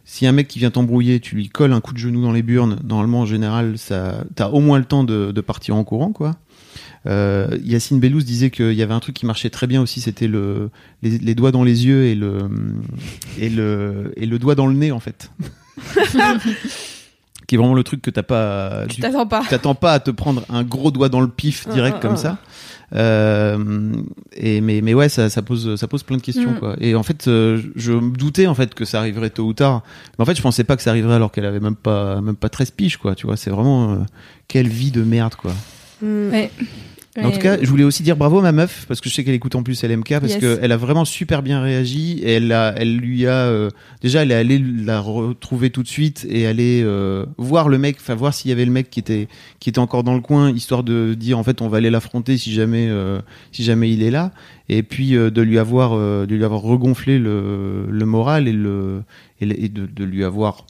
si un mec qui vient t'embrouiller, tu lui colles un coup de genou dans les burnes, normalement en général, ça, t'as au moins le temps de, de partir en courant, quoi. Euh, Yacine Bellous disait qu'il y avait un truc qui marchait très bien aussi, c'était le les, les doigts dans les yeux et le et le et le doigt dans le nez en fait, qui est vraiment le truc que t'as pas. Tu t'attends pas. t'attends pas à te prendre un gros doigt dans le pif direct Ah, ah, comme ah. ça. Euh, et mais mais ouais, ça, ça pose ça pose plein de questions Mm. quoi. Et en fait, euh, je me doutais en fait que ça arriverait tôt ou tard. Mais en fait, je pensais pas que ça arriverait alors qu'elle avait même pas même pas 13 piges quoi. Tu vois, c'est vraiment euh, quelle vie de merde quoi. Mm. Ouais. En tout cas, je voulais aussi dire bravo à ma meuf parce que je sais qu'elle écoute en plus LMK parce Yes. qu'elle a vraiment super bien réagi et elle a, elle lui a euh, déjà elle est allée la retrouver tout de suite et aller euh, voir le mec, enfin voir s'il y avait le mec qui était qui était encore dans le coin histoire de dire en fait on va aller l'affronter si jamais euh, si jamais il est là et puis euh, de lui avoir euh, de lui avoir regonflé le, le moral et le et, le- et de, de lui avoir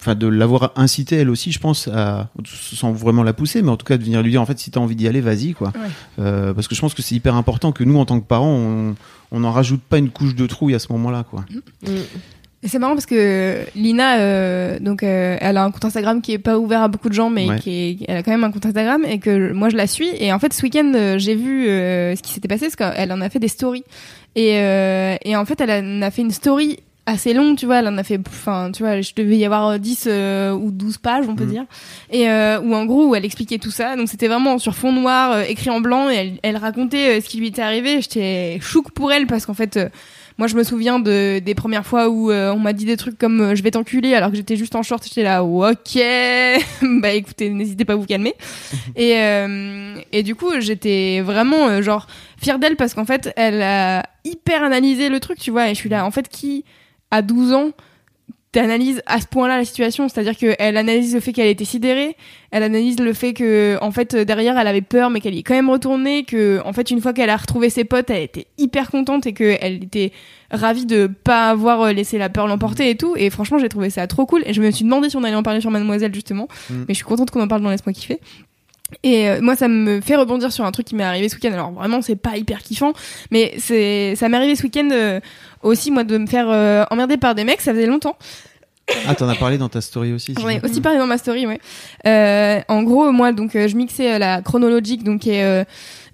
enfin de l'avoir incité elle aussi je pense à sans vraiment la pousser mais en tout cas de venir lui dire en fait si t'as envie d'y aller vas-y quoi euh, parce que je pense que c'est hyper important que nous en tant que parents on on n'en rajoute pas une couche de trouille à ce moment-là quoi Mm. C'est marrant parce que Lina, euh, donc, euh, elle a un compte Instagram qui est pas ouvert à beaucoup de gens, mais Ouais. qui est, elle a quand même un compte Instagram et que moi je la suis. Et en fait, ce week-end, euh, j'ai vu ce qui s'était passé parce qu'elle en a fait des stories. Et, et en fait, elle en a fait une story assez longue, tu vois. Elle en a fait, enfin, tu vois, je devais y avoir euh, 10 euh, ou 12 pages, on peut Mhm. dire. Et euh, où en gros, où elle expliquait tout ça. Donc c'était vraiment sur fond noir, euh, écrit en blanc, et elle, elle racontait euh, ce qui lui était arrivé. J'étais chouque pour elle parce qu'en fait. euh, moi je me souviens de des premières fois où euh, on m'a dit des trucs comme euh, je vais t'enculer alors que j'étais juste en short j'étais là ok bah écoutez n'hésitez pas à vous calmer et euh, et du coup j'étais vraiment euh, genre fière d'elle parce qu'en fait elle a hyper analysé le truc tu vois et je suis là en fait qui à 12 ans t'analyse à ce point-là la situation, c'est-à-dire qu'elle analyse le fait qu'elle était sidérée, elle analyse le fait que en fait derrière elle avait peur mais qu'elle y est quand même retournée, que en fait une fois qu'elle a retrouvé ses potes, elle était hyper contente et qu'elle était ravie de pas avoir euh, laissé la peur l'emporter et tout. Et franchement j'ai trouvé ça trop cool et je me suis demandé si on allait en parler sur Mademoiselle justement, Mm. mais je suis contente qu'on en parle dans Laisse-moi kiffer. Et euh, moi, ça me fait rebondir sur un truc qui m'est arrivé ce week-end. Alors vraiment, c'est pas hyper kiffant, mais c'est ça m'est arrivé ce week-end euh, aussi moi de me faire euh, emmerder par des mecs. Ça faisait longtemps. Ah, t'en as parlé dans ta story aussi. J'en aussi parlé dans ma story, ouais. Euh, en gros, moi, donc, euh, je mixais euh, la chronologique, donc qui est euh,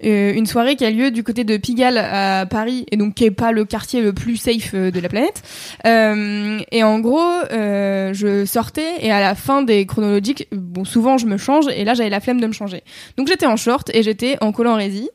euh, une soirée qui a lieu du côté de Pigalle à Paris, et donc qui est pas le quartier le plus safe de la planète. Euh, et en gros, euh, je sortais et à la fin des chronologiques, bon, souvent je me change, et là j'avais la flemme de me changer. Donc j'étais en short et j'étais en collant rési.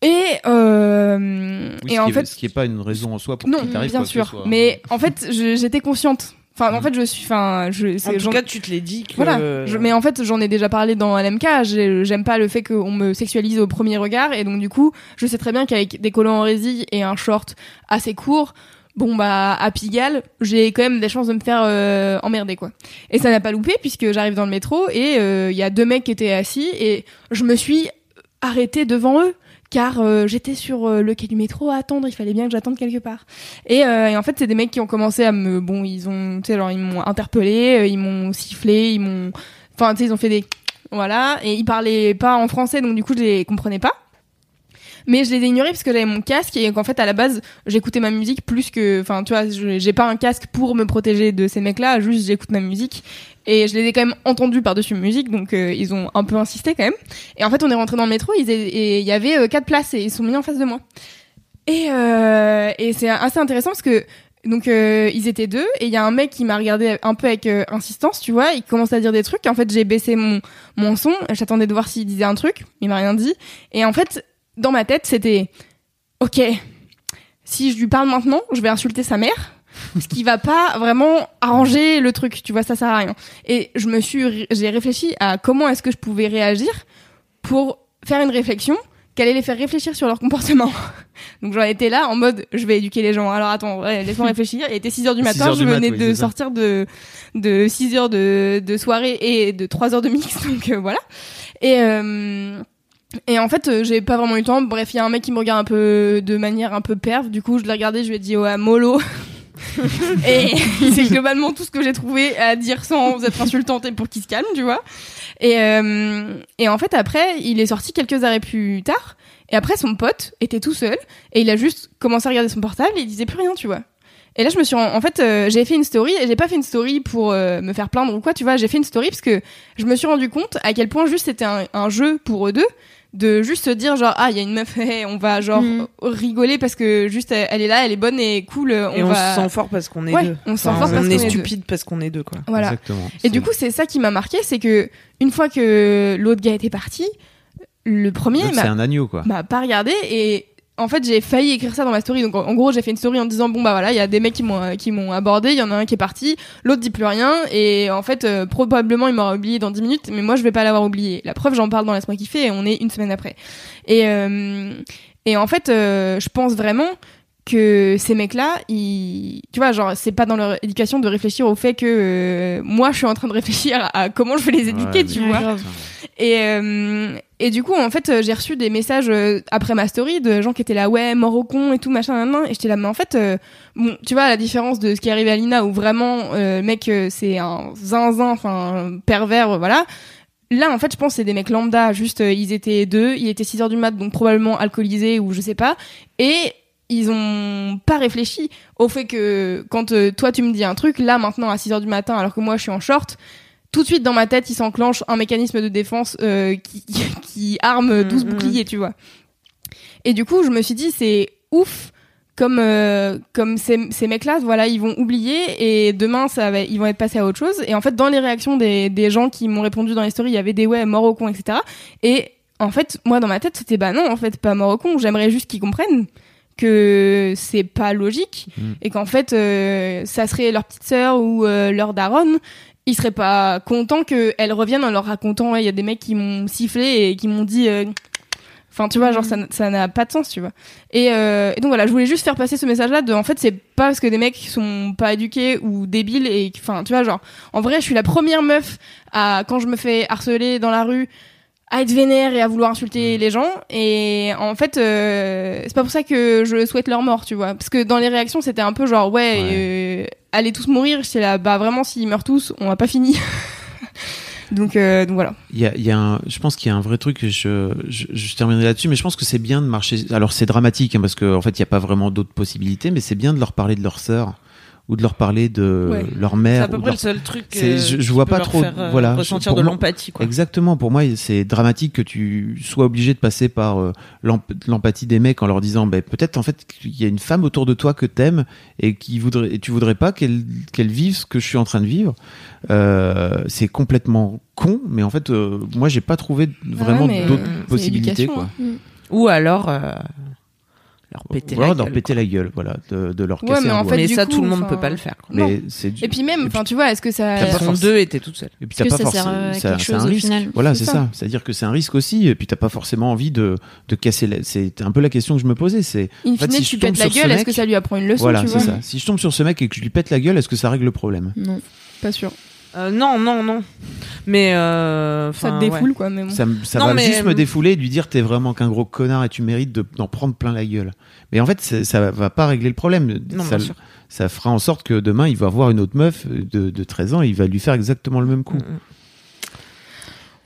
Et euh, Oui, et en qui fait, ce qui est pas une raison en soi pour non, bien quoi que sûr. soit. Mais en fait, j'étais consciente. Enfin, en Mm. fait, je suis, enfin, je, En tout j'en- cas, tu te l'es dit que. voilà. Je- mais en fait, j'en ai déjà parlé dans LMK. j'ai- J'aime pas le fait qu'on me sexualise au premier regard, et donc du coup, je sais très bien qu'avec des collants en résille et un short assez court, bon bah à Pigalle, j'ai quand même des chances de me faire euh, emmerder quoi. Et ça n'a pas loupé puisque j'arrive dans le métro et euh, il y a deux mecs qui étaient assis et je me suis arrêtée devant eux car euh, j'étais sur euh, le quai du métro à attendre, il fallait bien que j'attende quelque part. Et, euh, et en fait, c'est des mecs qui ont commencé à me bon, ils ont tu sais genre ils m'ont interpellé, euh, ils m'ont sifflé, ils m'ont enfin tu sais ils ont fait des voilà et ils parlaient pas en français donc du coup je les comprenais pas. Mais je les ai ignorés parce que j'avais mon casque et qu'en fait à la base j'écoutais ma musique plus que enfin tu vois j'ai pas un casque pour me protéger de ces mecs là juste j'écoute ma musique. Et je les ai quand même entendus par dessus musique donc euh, ils ont un peu insisté quand même. Et en fait on est rentré dans le métro et il y avait euh, quatre places et ils sont mis en face de moi. Et euh, et c'est assez intéressant parce que donc euh, ils étaient deux et il y a un mec qui m'a regardé un peu avec insistance tu vois. Il commence à dire des trucs. En fait j'ai baissé mon mon son. J'attendais de voir s'il disait un truc. Il m'a rien dit. Et en fait dans ma tête c'était ok si je lui parle maintenant je vais insulter sa mère ce qui va pas vraiment arranger le truc tu vois ça sert à rien et je me suis j'ai réfléchi à comment est-ce que je pouvais réagir pour faire une réflexion qu'elle allait les faire réfléchir sur leur comportement. Donc j'en étais là en mode je vais éduquer les gens. Alors attends, ouais, laisse-moi réfléchir. Il était 6 heures du 6 matin, heures je mat, venais oui, de sortir de de 6 heures de de soirée et de 3 heures de mix donc euh, voilà. Et euh, et en fait, euh, j'ai pas vraiment eu le temps. Bref, il y a un mec qui me regarde un peu de manière un peu perve. Du coup, je l'ai regardé, je lui ai dit ouais, mollo. et c'est globalement tout ce que j'ai trouvé à dire sans être insultante et pour qu'il se calme, tu vois. Et, euh, et en fait, après, il est sorti quelques arrêts plus tard. Et après, son pote était tout seul. Et il a juste commencé à regarder son portable et il disait plus rien, tu vois. Et là, je me suis, ren- en fait, euh, j'ai fait une story et j'ai pas fait une story pour euh, me faire plaindre ou quoi, tu vois. J'ai fait une story parce que je me suis rendu compte à quel point juste c'était un, un jeu pour eux deux de juste se dire genre ah il y a une meuf hey, on va genre Mm. rigoler parce que juste elle, est là elle est bonne et cool on Et on va se sent fort parce qu'on est Ouais, deux. on se sent Enfin, fort parce on qu'on est est deux. stupide parce qu'on est deux, quoi. voilà Exactement. et du coup, c'est ça qui m'a marqué, c'est que une fois que l'autre gars était parti, le premier L'autre, c'est m'a un agneau quoi. m'a pas regardé et en fait j'ai failli écrire ça dans ma story. Donc en, gros j'ai fait une story en disant bon bah voilà il y a des mecs qui m'ont qui m'ont abordé, il y en a un qui est parti, l'autre dit plus rien et en fait euh, probablement il m'aura oublié dans 10 minutes, mais moi je vais pas l'avoir oublié. La preuve j'en parle dans laisse-moi kiffer et on est une semaine après. Et euh, et en fait euh, je pense vraiment que ces mecs-là, ils, tu vois, genre, c'est pas dans leur éducation de réfléchir au fait que euh, moi, je suis en train de réfléchir à, à comment je vais les éduquer, Ouais, tu vois. grave. Et, euh, et du coup, en fait, euh, j'ai reçu des messages euh, après ma story de gens qui étaient là, ouais, mort au con et tout, machin, nan, nan. Et j'étais là, mais en fait, euh, bon, tu vois, à la différence de ce qui est arrivé à Lina, où vraiment, euh, mec, c'est un zinzin, enfin, pervers, voilà. Là, en fait, je pense que c'est des mecs lambda, juste, ils étaient deux, il était 6 heures du mat, donc probablement alcoolisés ou je sais pas. Et ils ont pas réfléchi au fait que quand euh, toi tu me dis un truc, là maintenant à 6 heures du matin, alors que moi je suis en short, tout de suite dans ma tête il s'enclenche un mécanisme de défense euh, qui, qui arme 12 Mhm. boucliers, tu vois. Et du coup, je me suis dit, c'est ouf comme euh, comme ces, ces mecs-là, voilà, ils vont oublier et demain ça va, ils vont être passés à autre chose. Et en fait, dans les réactions des, des gens qui m'ont répondu dans les stories, il y avait des ouais mort au con, etc. Et en fait, moi dans ma tête, c'était bah non, en fait, pas mort au con. J'aimerais juste qu'ils comprennent que c'est pas logique Mm. et qu'en fait euh, ça serait leur petite sœur ou euh, leur daronne ils seraient pas contents qu'elles reviennent en leur racontant Ouais, il y a des mecs qui m'ont sifflé et qui m'ont dit euh, Enfin, tu vois, genre, ça n- ça n'a pas de sens, tu vois. Et, euh, et donc voilà, je voulais juste faire passer ce message-là de, en fait, c'est pas parce que des mecs sont pas éduqués ou débiles et, enfin, tu vois, genre, en vrai, je suis la première meuf à, quand je me fais harceler dans la rue, à être vénère et à vouloir insulter les gens. Et en fait, euh, c'est pas pour ça que je souhaite leur mort, tu vois. Parce que dans les réactions, c'était un peu genre, ouais, euh, allez tous mourir. J'étais là, bah vraiment, s'ils meurent tous, on n'a pas fini. donc, euh, donc voilà. Il y a, y a je pense qu'il y a un vrai truc, je, je terminerai là-dessus, mais je pense que c'est bien de marcher. Alors c'est dramatique, hein, parce qu'en en fait, il n'y a pas vraiment d'autres possibilités, mais c'est bien de leur parler de leur sœur ou de leur parler de Ouais. leur C'est mère. à peu près leur- le seul truc. C'est- euh, je- vois pas leur trop, faire, euh, voilà, ressentir pour de moi- l'empathie, quoi. Exactement. Pour moi, c'est dramatique que tu sois obligé de passer par euh, l'emp- l'empathie des mecs en leur disant, ben peut-être en fait qu'il y a une femme autour de toi que t'aimes et qui voudrait, et tu voudrais pas qu'elle qu'elle vive ce que je suis en train de vivre. Euh, c'est complètement con, mais en fait, euh, moi, j'ai pas trouvé vraiment d'autres c'est possibilités, quoi. hein. Ou alors euh, leur péter alors la de leur gueule, péter la gueule, voilà, de, de leur Ouais, casser mais en fait, mais ça, coup, tout le monde peut pas le faire. quoi. mais c'est du- Et puis même, enfin, tu vois, est-ce que ça. Forcément- deux et t'es toute seule. Et puis t'as pas ça sert forcément- à ça- quelque c'est un risque. final Voilà, C'est c'est ça. ça. C'est-à-dire que c'est un risque aussi. Et puis t'as pas forcément envie de, de casser. la- C'est un peu la question que je me posais. C'est In En fait, fine, si tu je tombe pètes la sur ce gueule, est-ce que ça lui apprend une leçon, voilà, c'est ça. Si je tombe sur ce mec et que je lui pète la gueule, est-ce que ça règle le problème? Non. Pas sûr. Euh, non, non, non. Mais euh, Ça te ouais. défoule, quoi, mais bon. Ça, me- ça Non, va mais- juste me défouler et lui dire t'es vraiment qu'un gros connard et tu mérites de- d'en prendre plein la gueule. Mais en fait, ça va pas régler le problème. Non, ça, bien sûr. ça fera en sorte que demain, il va voir une autre meuf de, de 13 ans et il va lui faire exactement le même coup. Mm,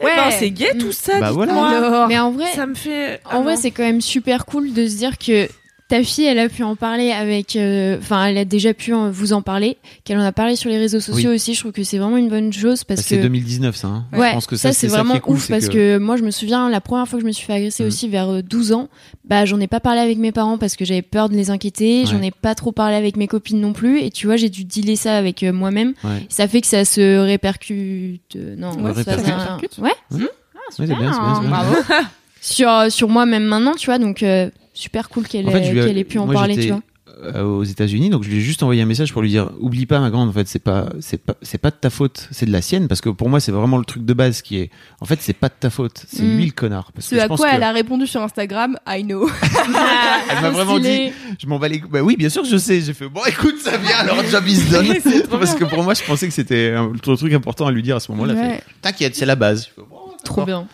Ouais, Ouais. c'est gay tout ça. Bah voilà. Alors, Mais en vrai, Ça me fait. En vrai, Ah non. c'est quand même super cool de se dire que ta fille, elle a pu en parler avec. euh, Enfin, elle a déjà pu en- vous en parler, qu'elle en a parlé sur les réseaux sociaux aussi. Je trouve que c'est vraiment une bonne chose parce Bah, C'est que. 2019, ça. hein. Ouais, je pense que ça, c'est qui vraiment cool, ouf c'est parce que... moi je me souviens la première fois que je me suis fait agresser Mhm. aussi vers euh, 12 ans, bah j'en ai pas parlé avec mes parents parce que j'avais peur de les inquiéter, j'en ai pas trop parlé avec mes copines non plus et tu vois, j'ai dû dealer ça avec euh, moi-même. Ouais. Ça fait que ça se répercute euh, non, Ouais, ça- répercute. ça- Répercute. Ouais. Mhm. Ah, Ouais, c'est bien, c'est bien, c'est bien. Bravo. sur sur moi même maintenant, tu vois, donc euh, super cool qu'elle En fait, je ait, pu en moi, parler, tu vois. euh, aux États-Unis, donc je lui ai juste envoyé un message pour lui dire oublie pas ma grande, en fait c'est pas c'est pas c'est pas de ta faute, c'est de la sienne parce que pour moi c'est vraiment le truc de base qui est en fait c'est pas de ta faute, c'est Mm. lui le connard parce ce que je à pense quoi que elle a répondu sur Instagram, I know. elle m'a vraiment dit je m'en bats les bah oui bien sûr je sais j'ai fait bon écoute ça vient alors job is done parce que pour moi je pensais que c'était un le truc important à lui dire à ce moment-là Ouais. t'inquiète c'est la base Je fais, bon, Trop bien.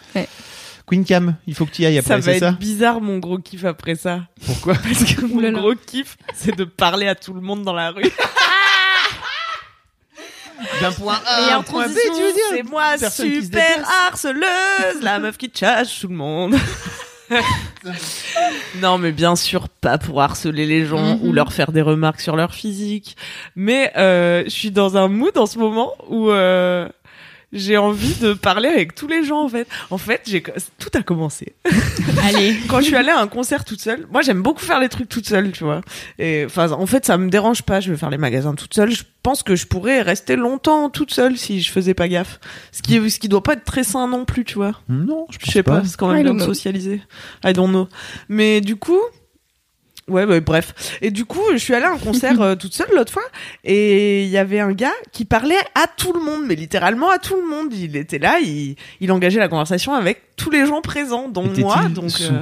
Queen Cam il faut que tu y ailles Ça après va c'est être ça bizarre mon gros kiff après ça. pourquoi Parce que mon Oulala. gros kiff, c'est de parler à tout le monde dans la rue. d'un point Et A à en un point B transition, tu veux dire C'est moi, Personne qui se super déplace. harceleuse, la meuf qui chasse tout le monde. non, mais bien sûr, pas pour harceler les gens Mhm. ou leur faire des remarques sur leur physique. Mais euh, je suis dans un mood en ce moment où euh, j'ai envie de parler avec tous les gens, en fait. En fait, j'ai tout a commencé Allez. quand je suis allée à un concert toute seule, moi j'aime beaucoup faire les trucs toute seule, tu vois. Et enfin, en fait, ça me dérange pas. Je veux faire les magasins toute seule. Je pense que je pourrais rester longtemps toute seule si je faisais pas gaffe. Ce qui, ce qui doit pas être très sain non plus, tu vois. non je Je sais pas, c'est quand même I bien don't de know. socialiser. I don't know. Mais du coup, ouais, bah, bref. Et du coup, je suis allée à un concert euh, toute seule l'autre fois, et il y avait un gars qui parlait à tout le monde, mais littéralement à tout le monde. Il était là, il, il engageait la conversation avec tous les gens présents, dont Était-il moi. Donc, sous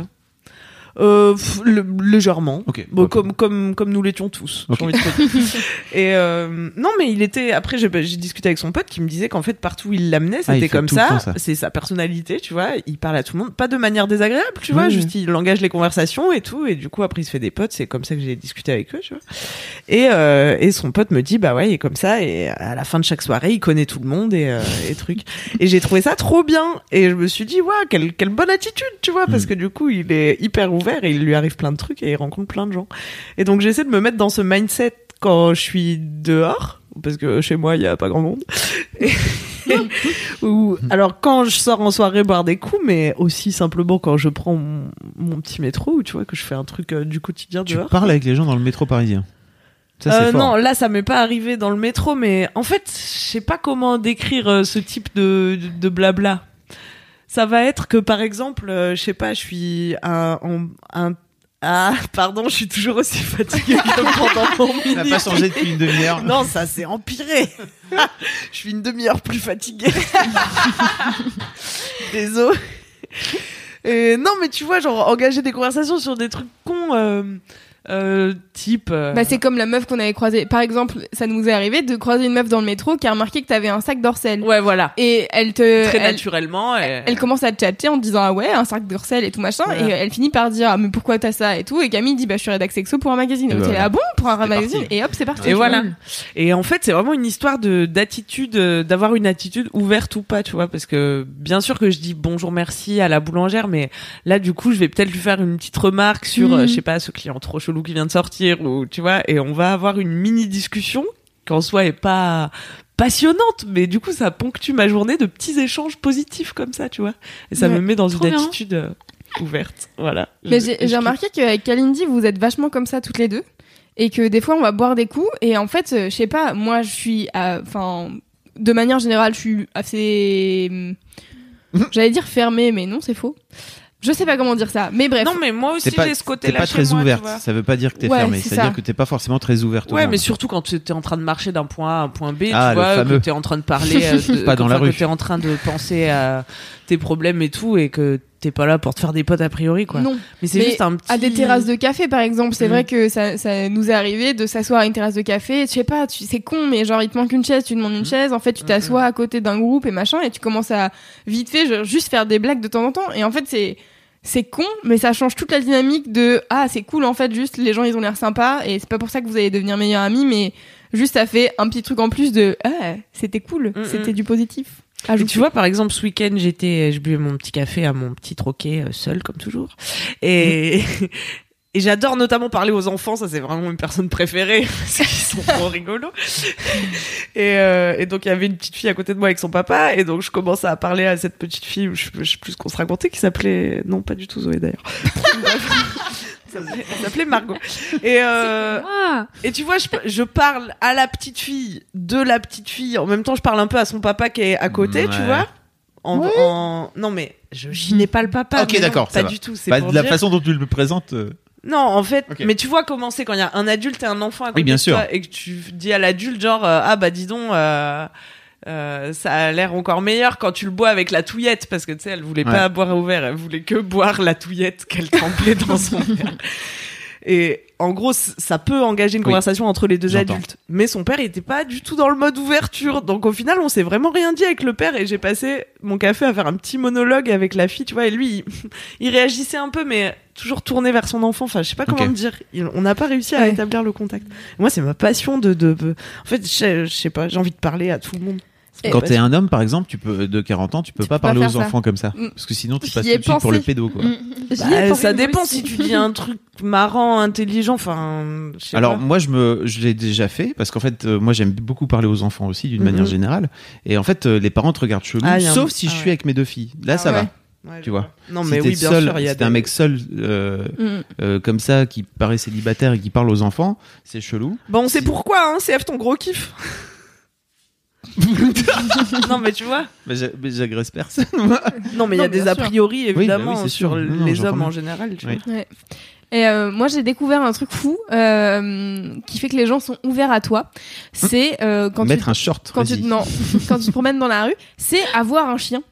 euh, pff, le- légèrement. Ok, Bon, comme comme comme nous l'étions tous. j'ai Ok. envie de te dire. et euh, non, mais il était. Après, j'ai discuté avec son pote qui me disait qu'en fait partout où il l'amenait, Ah, c'était comme ça. C'est sa personnalité, tu vois. Il parle à tout le monde, pas de manière désagréable, tu vois. Juste il engage les conversations et tout. Et du coup, après, il se fait des potes. C'est comme ça que j'ai discuté avec eux, tu vois. Et euh, et son pote me dit bah ouais, il est comme ça. Et à la fin de chaque soirée, il connaît tout le monde et euh, et trucs. Et j'ai trouvé ça trop bien. Et je me suis dit ouais, quelle quelle bonne attitude, tu vois, parce Mm. que du coup, il est hyper ouvert et il lui arrive plein de trucs et il rencontre plein de gens. Et donc j'essaie de me mettre dans ce mindset quand je suis dehors, parce que chez moi il y a pas grand monde. Et- Ou alors quand je sors en soirée boire des coups, mais aussi simplement quand je prends mon, mon petit métro ou tu vois que je fais un truc euh, du quotidien tu dehors. parles avec les gens dans le métro parisien ça Euh, non, là ça m'est pas arrivé dans le métro, mais en fait je sais pas comment décrire euh, ce type de, de, de blabla. Ça va être que par exemple, euh, je sais pas, je suis un- Ah, pardon, je suis toujours aussi fatiguée que pendant mon Ça n'a pas changé depuis une demi-heure. Non, ça s'est empiré. je suis une demi-heure plus fatiguée. Désolé. Et non, mais tu vois, genre engager des conversations sur des trucs cons, euh, euh, type. euh, Bah, c'est comme la meuf qu'on avait croisée. Par exemple, ça nous est arrivé de croiser une meuf dans le métro qui a remarqué que t'avais un sac d'orcel. ouais, voilà. Et elle te. Très elle, naturellement. et- elle commence à te chatter en te disant ah ouais un sac d'orcel et tout machin Voilà. et elle finit par dire ah mais pourquoi t'as ça et tout et Camille dit bah je suis rédac sexo pour un magazine Et et bah là, voilà. ah bon pour un magazine parti. et hop c'est parti Et voilà. Et en fait, c'est vraiment une histoire de d'attitude, euh, d'avoir une attitude ouverte ou pas, tu vois, parce que bien sûr que je dis bonjour merci à la boulangère, mais là du coup, je vais peut-être lui faire une petite remarque sur, Mhm. euh, je sais pas, ce client trop chelou qui vient de sortir ou tu vois, et on va avoir une mini discussion qui en soi est pas passionnante, mais du coup, ça ponctue ma journée de petits échanges positifs comme ça, tu vois, et ça Ouais, me met dans une bien. attitude euh, ouverte, voilà. mais j'ai remarqué qu'avec Kalindi vous êtes vachement comme ça toutes les deux. Et que des fois on va boire des coups. Et en fait euh, je sais pas moi je suis enfin de manière générale je suis assez hum, j'allais dire fermée mais non c'est faux je sais pas comment dire ça mais bref Non, mais moi aussi T'es pas, j'ai ce t'es côté-là pas chez très moi, ouverte. Ça veut pas dire que t'es Ouais, fermé. c'est C'est-à-dire ça. que t'es pas forcément très ouverte. au Ouais, monde. mais surtout quand tu es en train de marcher d'un point A à un point B, Ah, tu vois, fameux. que tu es en train de parler, euh, de- Pas dans la enfin, rue. que tu es en train de penser à tes problèmes et tout, et que t'es pas là pour te faire des potes a priori, quoi. non Mais c'est juste un petit. à des terrasses de café par exemple c'est Mhm. vrai que ça, ça nous est arrivé de s'asseoir à une terrasse de café je sais pas tu c'est con mais genre il te manque une chaise tu demandes une chaise en fait tu t'assois à côté d'un groupe et machin et tu commences à vite fait genre, juste faire des blagues de temps en temps et en fait c'est c'est con mais ça change toute la dynamique de ah c'est cool en fait juste les gens ils ont l'air sympas et c'est pas pour ça que vous allez devenir meilleurs amis mais juste ça fait un petit truc en plus de ah c'était cool c'était du positif Et Ajoute. tu vois, par exemple, ce week-end, j'étais, je buvais mon petit café à mon petit troquet, euh, seul, comme toujours. Et, et j'adore notamment parler aux enfants, ça c'est vraiment une personne préférée, parce qu'ils sont trop rigolos. Et, euh, et donc, il y avait une petite fille à côté de moi avec son papa, et donc je commence à parler à cette petite fille, je, je sais plus ce qu'on se racontait, qui s'appelait, non, pas du tout Zoé d'ailleurs. Ça s'appelait- Elle s'appelait Margot. Et, euh, et tu vois, je, je parle à la petite fille de la petite fille. En même temps, je parle un peu à son papa qui est à côté, tu vois. En, en- Non, mais je chinais pas le papa. Ok, d'accord, Pas va. du tout. C'est Bah, de la dire- façon dont tu le présentes. euh, Non, en fait, mais tu vois comment c'est quand il y a un adulte et un enfant à côté Oui, bien de sûr. toi et que tu dis à l'adulte genre euh, ah bah dis donc. Euh, ça a l'air encore meilleur quand tu le bois avec la touillette parce que tu sais elle voulait pas boire au verre elle voulait que boire la touillette qu'elle trempait dans son verre. Et en gros ça peut engager une Oui. conversation entre les deux adultes. Mais son père il était pas du tout dans le mode ouverture. Donc au final on s'est vraiment rien dit avec le père et j'ai passé mon café à faire un petit monologue avec la fille tu vois. Et lui il, il réagissait un peu mais toujours tourné vers son enfant. Enfin je sais pas comment me dire. Il- on n'a pas réussi à Ouais. établir le contact. Moi c'est ma passion de, de, de- en fait je, je sais pas j'ai envie de parler à tout le monde Ma Quand t'es passion. un homme, par exemple, tu peux de 40 ans, tu peux Tu pas peux pas parler aux ça. enfants comme ça, Mm. parce que sinon tu J'y passes tout de suite pour le pédo, quoi. mm. Bah, ça dépend aussi. si tu dis un truc marrant, intelligent, enfin. Alors pas. moi je me je l'ai déjà fait parce qu'en fait euh, moi j'aime beaucoup parler aux enfants aussi d'une Mhm. manière générale et en fait euh, les parents te regardent chelou Ah, un- sauf si ah je suis ouais. avec mes deux filles là Ah ça ouais. va Ouais, tu vois. Non, si mais t'es oui, bien seul, sûr, il y a si t'es un mec seul euh, Mm. euh, comme ça qui paraît célibataire et qui parle aux enfants c'est chelou Bon, on sait Si- pourquoi, hein, CF ton gros kiff? non, mais tu vois. mais j'a- mais j'agresse personne moi. Non, mais il y a des a priori, bah oui, évidemment, c'est sur sûr. Non, non, les hommes en général. Tu Oui. vois. Ouais. Et euh, moi j'ai découvert un truc fou euh, qui fait que les gens sont ouverts à toi. C'est euh, quand mettre tu un short quand tu non quand tu te promènes dans la rue, c'est avoir un chien.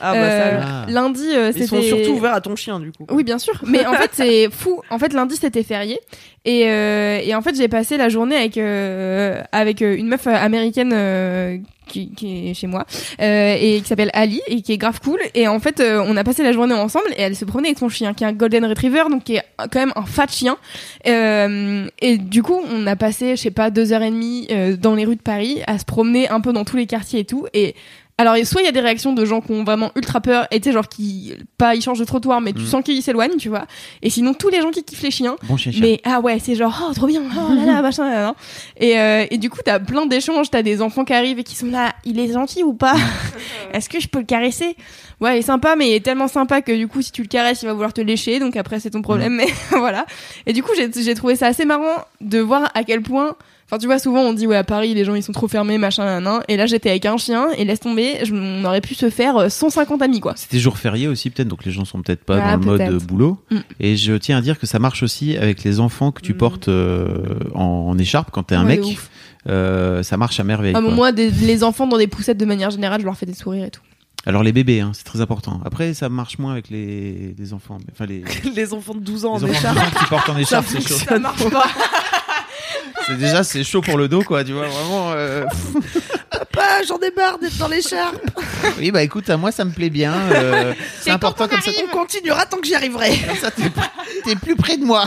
Ah, bah Euh, ça. Ah. Lundi euh, Ils sont surtout ouverts à ton chien, du coup. Oui, bien sûr. Mais en fait, c'est fou. En fait, lundi, c'était férié. Et, euh, et en fait, j'ai passé la journée avec, euh, avec euh, une meuf euh, américaine euh, qui, qui est chez moi euh, et qui s'appelle Ali et qui est grave cool. Et en fait, euh, on a passé la journée ensemble et elle se promenait avec son chien qui est un Golden Retriever, donc qui est quand même un fat chien. Euh, et du coup, on a passé, je sais pas, deux heures et demie euh, dans les rues de Paris à se promener un peu dans tous les quartiers et tout. Et alors, soit il y a des réactions de gens qui ont vraiment ultra peur, et tu sais, genre qui, pas, ils changent de trottoir, mais tu Mm. sens qu'ils s'éloignent, tu vois. Et sinon, tous les gens qui kiffent les chiens, bon chien, chien. mais ah ouais, c'est genre, oh, trop bien, oh là là, machin, là, là. Et, euh, et du coup, t'as plein d'échanges, t'as des enfants qui arrivent et qui sont là, il est gentil ou pas? Est-ce que je peux le caresser? Ouais, il est sympa, mais il est tellement sympa que du coup, si tu le caresses, il va vouloir te lécher, donc après, c'est ton problème, mais voilà. Et du coup, j'ai j'ai trouvé ça assez marrant de voir à quel point. Enfin, tu vois, souvent on dit ouais à Paris les gens ils sont trop fermés machin nan, nan. et là j'étais avec un chien et laisse tomber, je- on aurait pu se faire euh, 150 amis quoi. C'était jour férié aussi peut-être, donc les gens sont peut-être pas Ah, dans le mode euh, boulot. Mm. Et je tiens à dire que ça marche aussi avec les enfants que tu Mm. portes euh, en, en écharpe quand t'es un Ouais, mec. Euh, ça marche à merveille. Ah, moi des- les enfants dans des poussettes de manière générale je leur fais des sourires et tout. Alors les bébés, hein, c'est très important. Après, ça marche moins avec les, les enfants. Enfin les, les Les enfants de 12 ans en enfants écharpe. que tu portes en Ça écharpe, c'est chaud. Ça marche pas. C'est déjà c'est chaud pour le dos quoi. Tu vois vraiment. euh, Papa, j'en ai marre d'être dans l'écharpe. Oui bah écoute, à moi ça me plaît bien. euh, c'est important comme ça. On continuera tant que j'y arriverai. Comme ça t'es, t'es plus près de moi.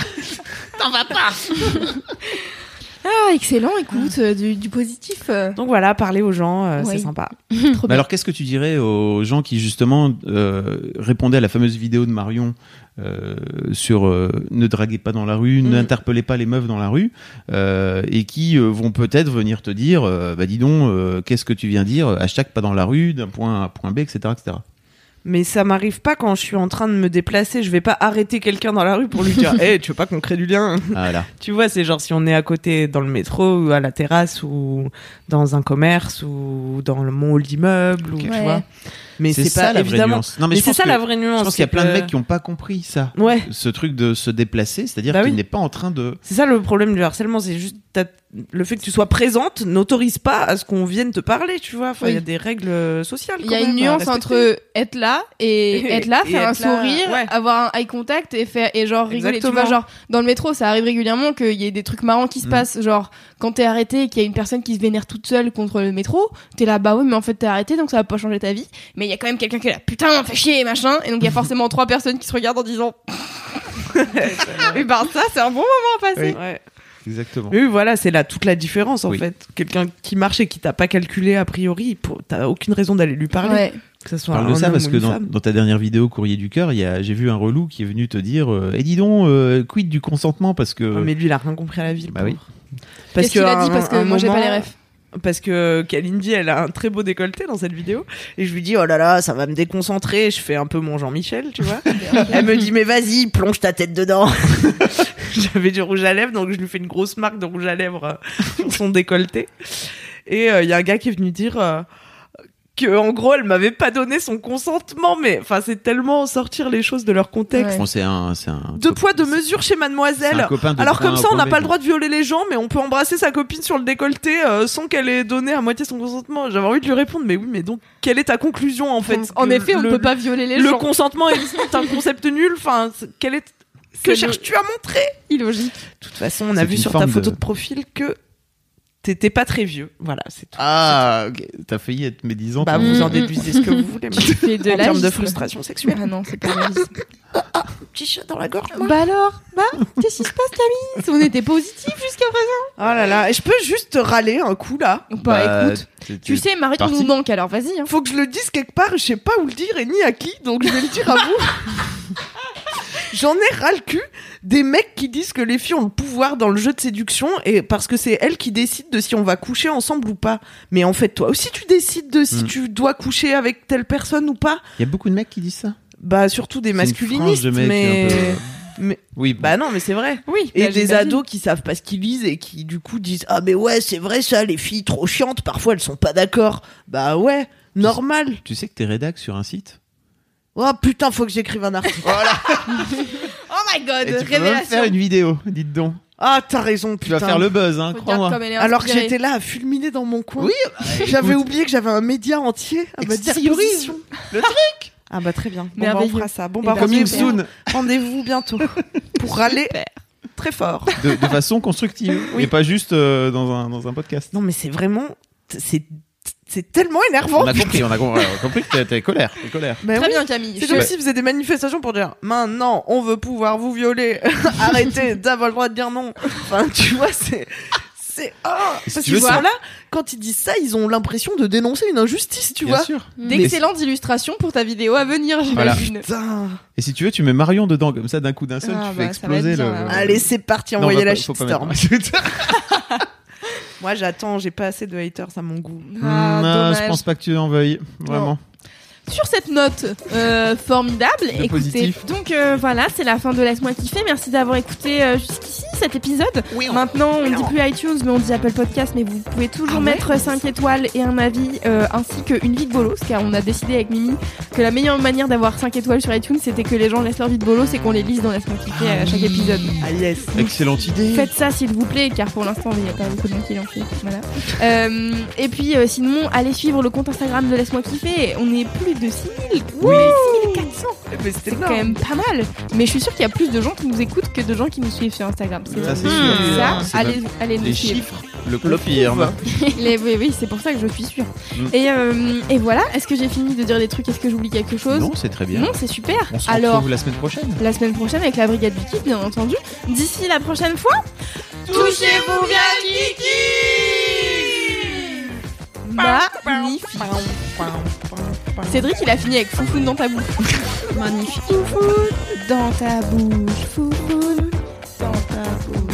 Ah excellent, écoute euh, du, du positif. euh. Donc voilà, parler aux gens, euh, Oui. c'est sympa. Trop Mais bien. alors, qu'est-ce que tu dirais aux gens qui justement euh, répondaient à la fameuse vidéo de Marion euh, sur euh, ne draguez pas dans la rue, Mm. n'interpellez pas les meufs dans la rue, euh, et qui euh, vont peut-être venir te dire, euh, bah dis donc, euh, qu'est-ce que tu viens dire, hashtag pas dans la rue, d'un point A à point B, etc., etc. Mais ça m'arrive pas quand je suis en train de me déplacer. Je vais pas arrêter quelqu'un dans la rue pour lui dire Hé, tu veux pas qu'on crée du lien? Voilà. Tu vois, c'est genre si on est à côté dans le métro ou à la terrasse ou dans un commerce ou dans le mall d'immeuble ou tu Ouais. vois. Mais c'est ça pas la vraie nuance. Non, Mais, je c'est pense ça que- la vraie nuance. Je pense qu'il y a plein de mecs qui ont pas compris ça. Ouais. Ce truc de se déplacer, c'est-à-dire Bah qu'il oui. n'est pas en train de. C'est ça le problème du harcèlement, c'est juste le fait que tu sois présente n'autorise pas à ce qu'on vienne te parler, tu vois. Enfin, il Oui. y a des règles euh, sociales. Il y a une nuance entre être là et être là, Et faire un être sourire, ouais. avoir un eye contact et faire et genre rigoler. Tu Exactement. vois, genre dans le métro, ça arrive régulièrement qu'il y ait des trucs marrants qui se Mm. passent. Genre quand t'es arrêté et qu'il y a une personne qui se vénère toute seule contre le métro, t'es là bah oui, mais en fait t'es arrêté donc ça va pas changer ta vie. Mais il y a quand même quelqu'un qui est là putain, fais chier machin. Et donc il y a forcément trois personnes qui se regardent en disant. et ben ça, c'est un bon moment à passer. Ouais. Exactement. Oui, voilà, c'est là toute la différence en Oui. fait. Quelqu'un qui marche et qui t'a pas calculé a priori, t'as aucune raison d'aller lui parler. Ouais. Que ça soit Parle de un ça homme parce que dans, ta dernière vidéo Courrier du cœur, j'ai vu un relou qui est venu te dire euh, Eh dis donc euh, quid du consentement? Parce que Ah, mais lui, il a rien compris à la vie. Bah oui. Parce Qu'est-ce qu'il a dit? Parce que moi j'ai pas les refs. Parce que Kalindi, elle a un très beau décolleté dans cette vidéo. Et je lui dis, oh là là, ça va me déconcentrer. Je fais un peu mon Jean-Michel, tu vois. elle me dit, mais vas-y, plonge ta tête dedans. J'avais du rouge à lèvres, donc je lui fais une grosse marque de rouge à lèvres euh, sur son décolleté. Et il y a un gars qui est venu dire euh, que, en gros, elle m'avait pas donné son consentement. Mais enfin, c'est tellement sortir les choses de leur contexte. Ouais. Bon, c'est un c'est un Deux poids, deux mesures chez Mademoiselle. copain de Alors comme ça, on n'a pas le droit de violer les gens, mais on peut embrasser sa copine sur le décolleté euh, sans qu'elle ait donné à moitié son consentement. J'avais envie de lui répondre, mais oui, mais donc quelle est ta conclusion en fait? En effet, on ne le, peut pas violer les Le gens. consentement est un concept nul. Enfin, c'est- quel est que cherches-tu à montrer? Illogique. De toute façon, on a vu sur ta photo de- de profil que t'étais pas très vieux. Voilà, c'est tout. Ah, ok. t'as failli être médisante. Bah, vous en Mm, déduisez ce que vous voulez. mais Tu fais de en termes de frustration sexuelle. Ah non, c'est pas réaliste. Petit chat dans la gorge. moi. Bah alors Bah Qu'est-ce qui se passe Camille On était positif jusqu'à présent Oh là là, et je peux juste te râler un coup là Bah, Bah, écoute, tu sais, Marie parti. nous manque alors vas-y. Hein. faut que je le dise quelque part, je sais pas où le dire et ni à qui, donc je vais le dire à vous. J'en ai ras le cul des mecs qui disent que les filles ont le pouvoir dans le jeu de séduction et parce que c'est elles qui décident de si on va coucher ensemble ou pas. Mais en fait, toi aussi, tu décides de si Mm. tu dois coucher avec telle personne ou pas. Il y a beaucoup de mecs qui disent ça. Bah, surtout des masculinistes, de mecs mais... mais- Oui. Bah non, mais c'est vrai. Oui. Et bah, des ados qui savent pas ce qu'ils lisent et qui du coup disent ah mais ouais c'est vrai ça les filles trop chiantes parfois elles sont pas d'accord bah ouais normal Tu sais que t'es rédac sur un site. Oh putain faut que j'écrive un article Oh my god, Et tu peux même révélation. faire une vidéo. Dites donc. ah t'as raison Tu vas faire le buzz, hein, Faut dire crois-moi. comme elle est alors que inspirée. j'étais là à fulminer dans mon coin Oui, j'avais écoute. oublié que j'avais un média entier à ma Extériorise disposition le ah bah très bien bon, bah, on Merveilleux. fera ça bon Eh bah ben, Coming rendez-vous soon. rendez-vous bientôt pour râler très fort De, de façon constructive. Oui. Et pas juste euh, dans, un, dans un podcast. non mais c'est vraiment c'est c'est tellement énervant On a compris, on a a compris que t'es- t'es colère. T'es colère. Bah Très oui. bien Camille. C'est comme s'ils faisaient des manifestations pour dire maintenant on veut pouvoir vous violer, arrêtez d'avoir le droit de dire non. Enfin, tu vois, c'est. C'est. Ah si Parce tu veux, là, quand ils disent ça, ils ont l'impression de dénoncer une injustice, tu Bien vois. sûr. D'excellentes illustrations pour ta vidéo à venir, j'imagine. Putain. Et si tu veux, tu mets Marion dedans, comme ça, d'un coup d'un seul, Ah, tu bah, fais ça va être exploser bien, le. là. Allez, c'est parti, Non, on envoyez la pas- faut pas shitstorm. mettre- Moi, j'attends, j'ai pas assez de haters à mon goût. Ah, non, dommage. je pense pas que tu en veuilles. Vraiment. Sur cette note euh, formidable, écoutez. positif. Donc euh, voilà, c'est la fin de Laisse-moi kiffer. Merci d'avoir écouté euh, jusqu'ici. cet épisode. Maintenant, on dit plus iTunes, mais on dit Apple Podcast, mais vous pouvez toujours Ah ouais mettre 5 étoiles et un avis, euh, ainsi qu'une vie de bolos, car on a décidé avec Mimi que la meilleure manière d'avoir 5 étoiles sur iTunes, c'était que les gens laissent leur vie de bolos et qu'on les lise dans Laisse-moi kiffer à chaque épisode. Ah yes. Excellente idée. Faites ça s'il vous plaît, car pour l'instant il n'y a pas beaucoup de gens qui l'ont fait. Voilà. Euh, et puis euh, sinon, allez suivre le compte Instagram de Laisse-moi kiffer. On est plus de 6000. Oui, 6400. Mais c'était C'est quand même pas mal. Mais je suis sûre qu'il y a plus de gens qui nous écoutent que de gens qui nous suivent sur Instagram. C'est Ça, c'est sûr. Ça, C'est allez, même- allez nous Les suivre. chiffres le confirment. Les- oui, oui, c'est pour ça que je suis sûre. Mm. Et, euh, et voilà. Est-ce que j'ai fini de dire des trucs Est-ce que j'oublie quelque chose Non, c'est très bien. Non, c'est super. On se Alors, retrouve la semaine prochaine. la semaine prochaine avec la brigade du kiff, bien entendu. D'ici la prochaine fois, touchez-vous bien Kiki Magnifique. Cédric, il a fini avec Foufoune dans ta bouche. Magnifique. Foufoune dans ta bouche. Foufoune dans ta bouche.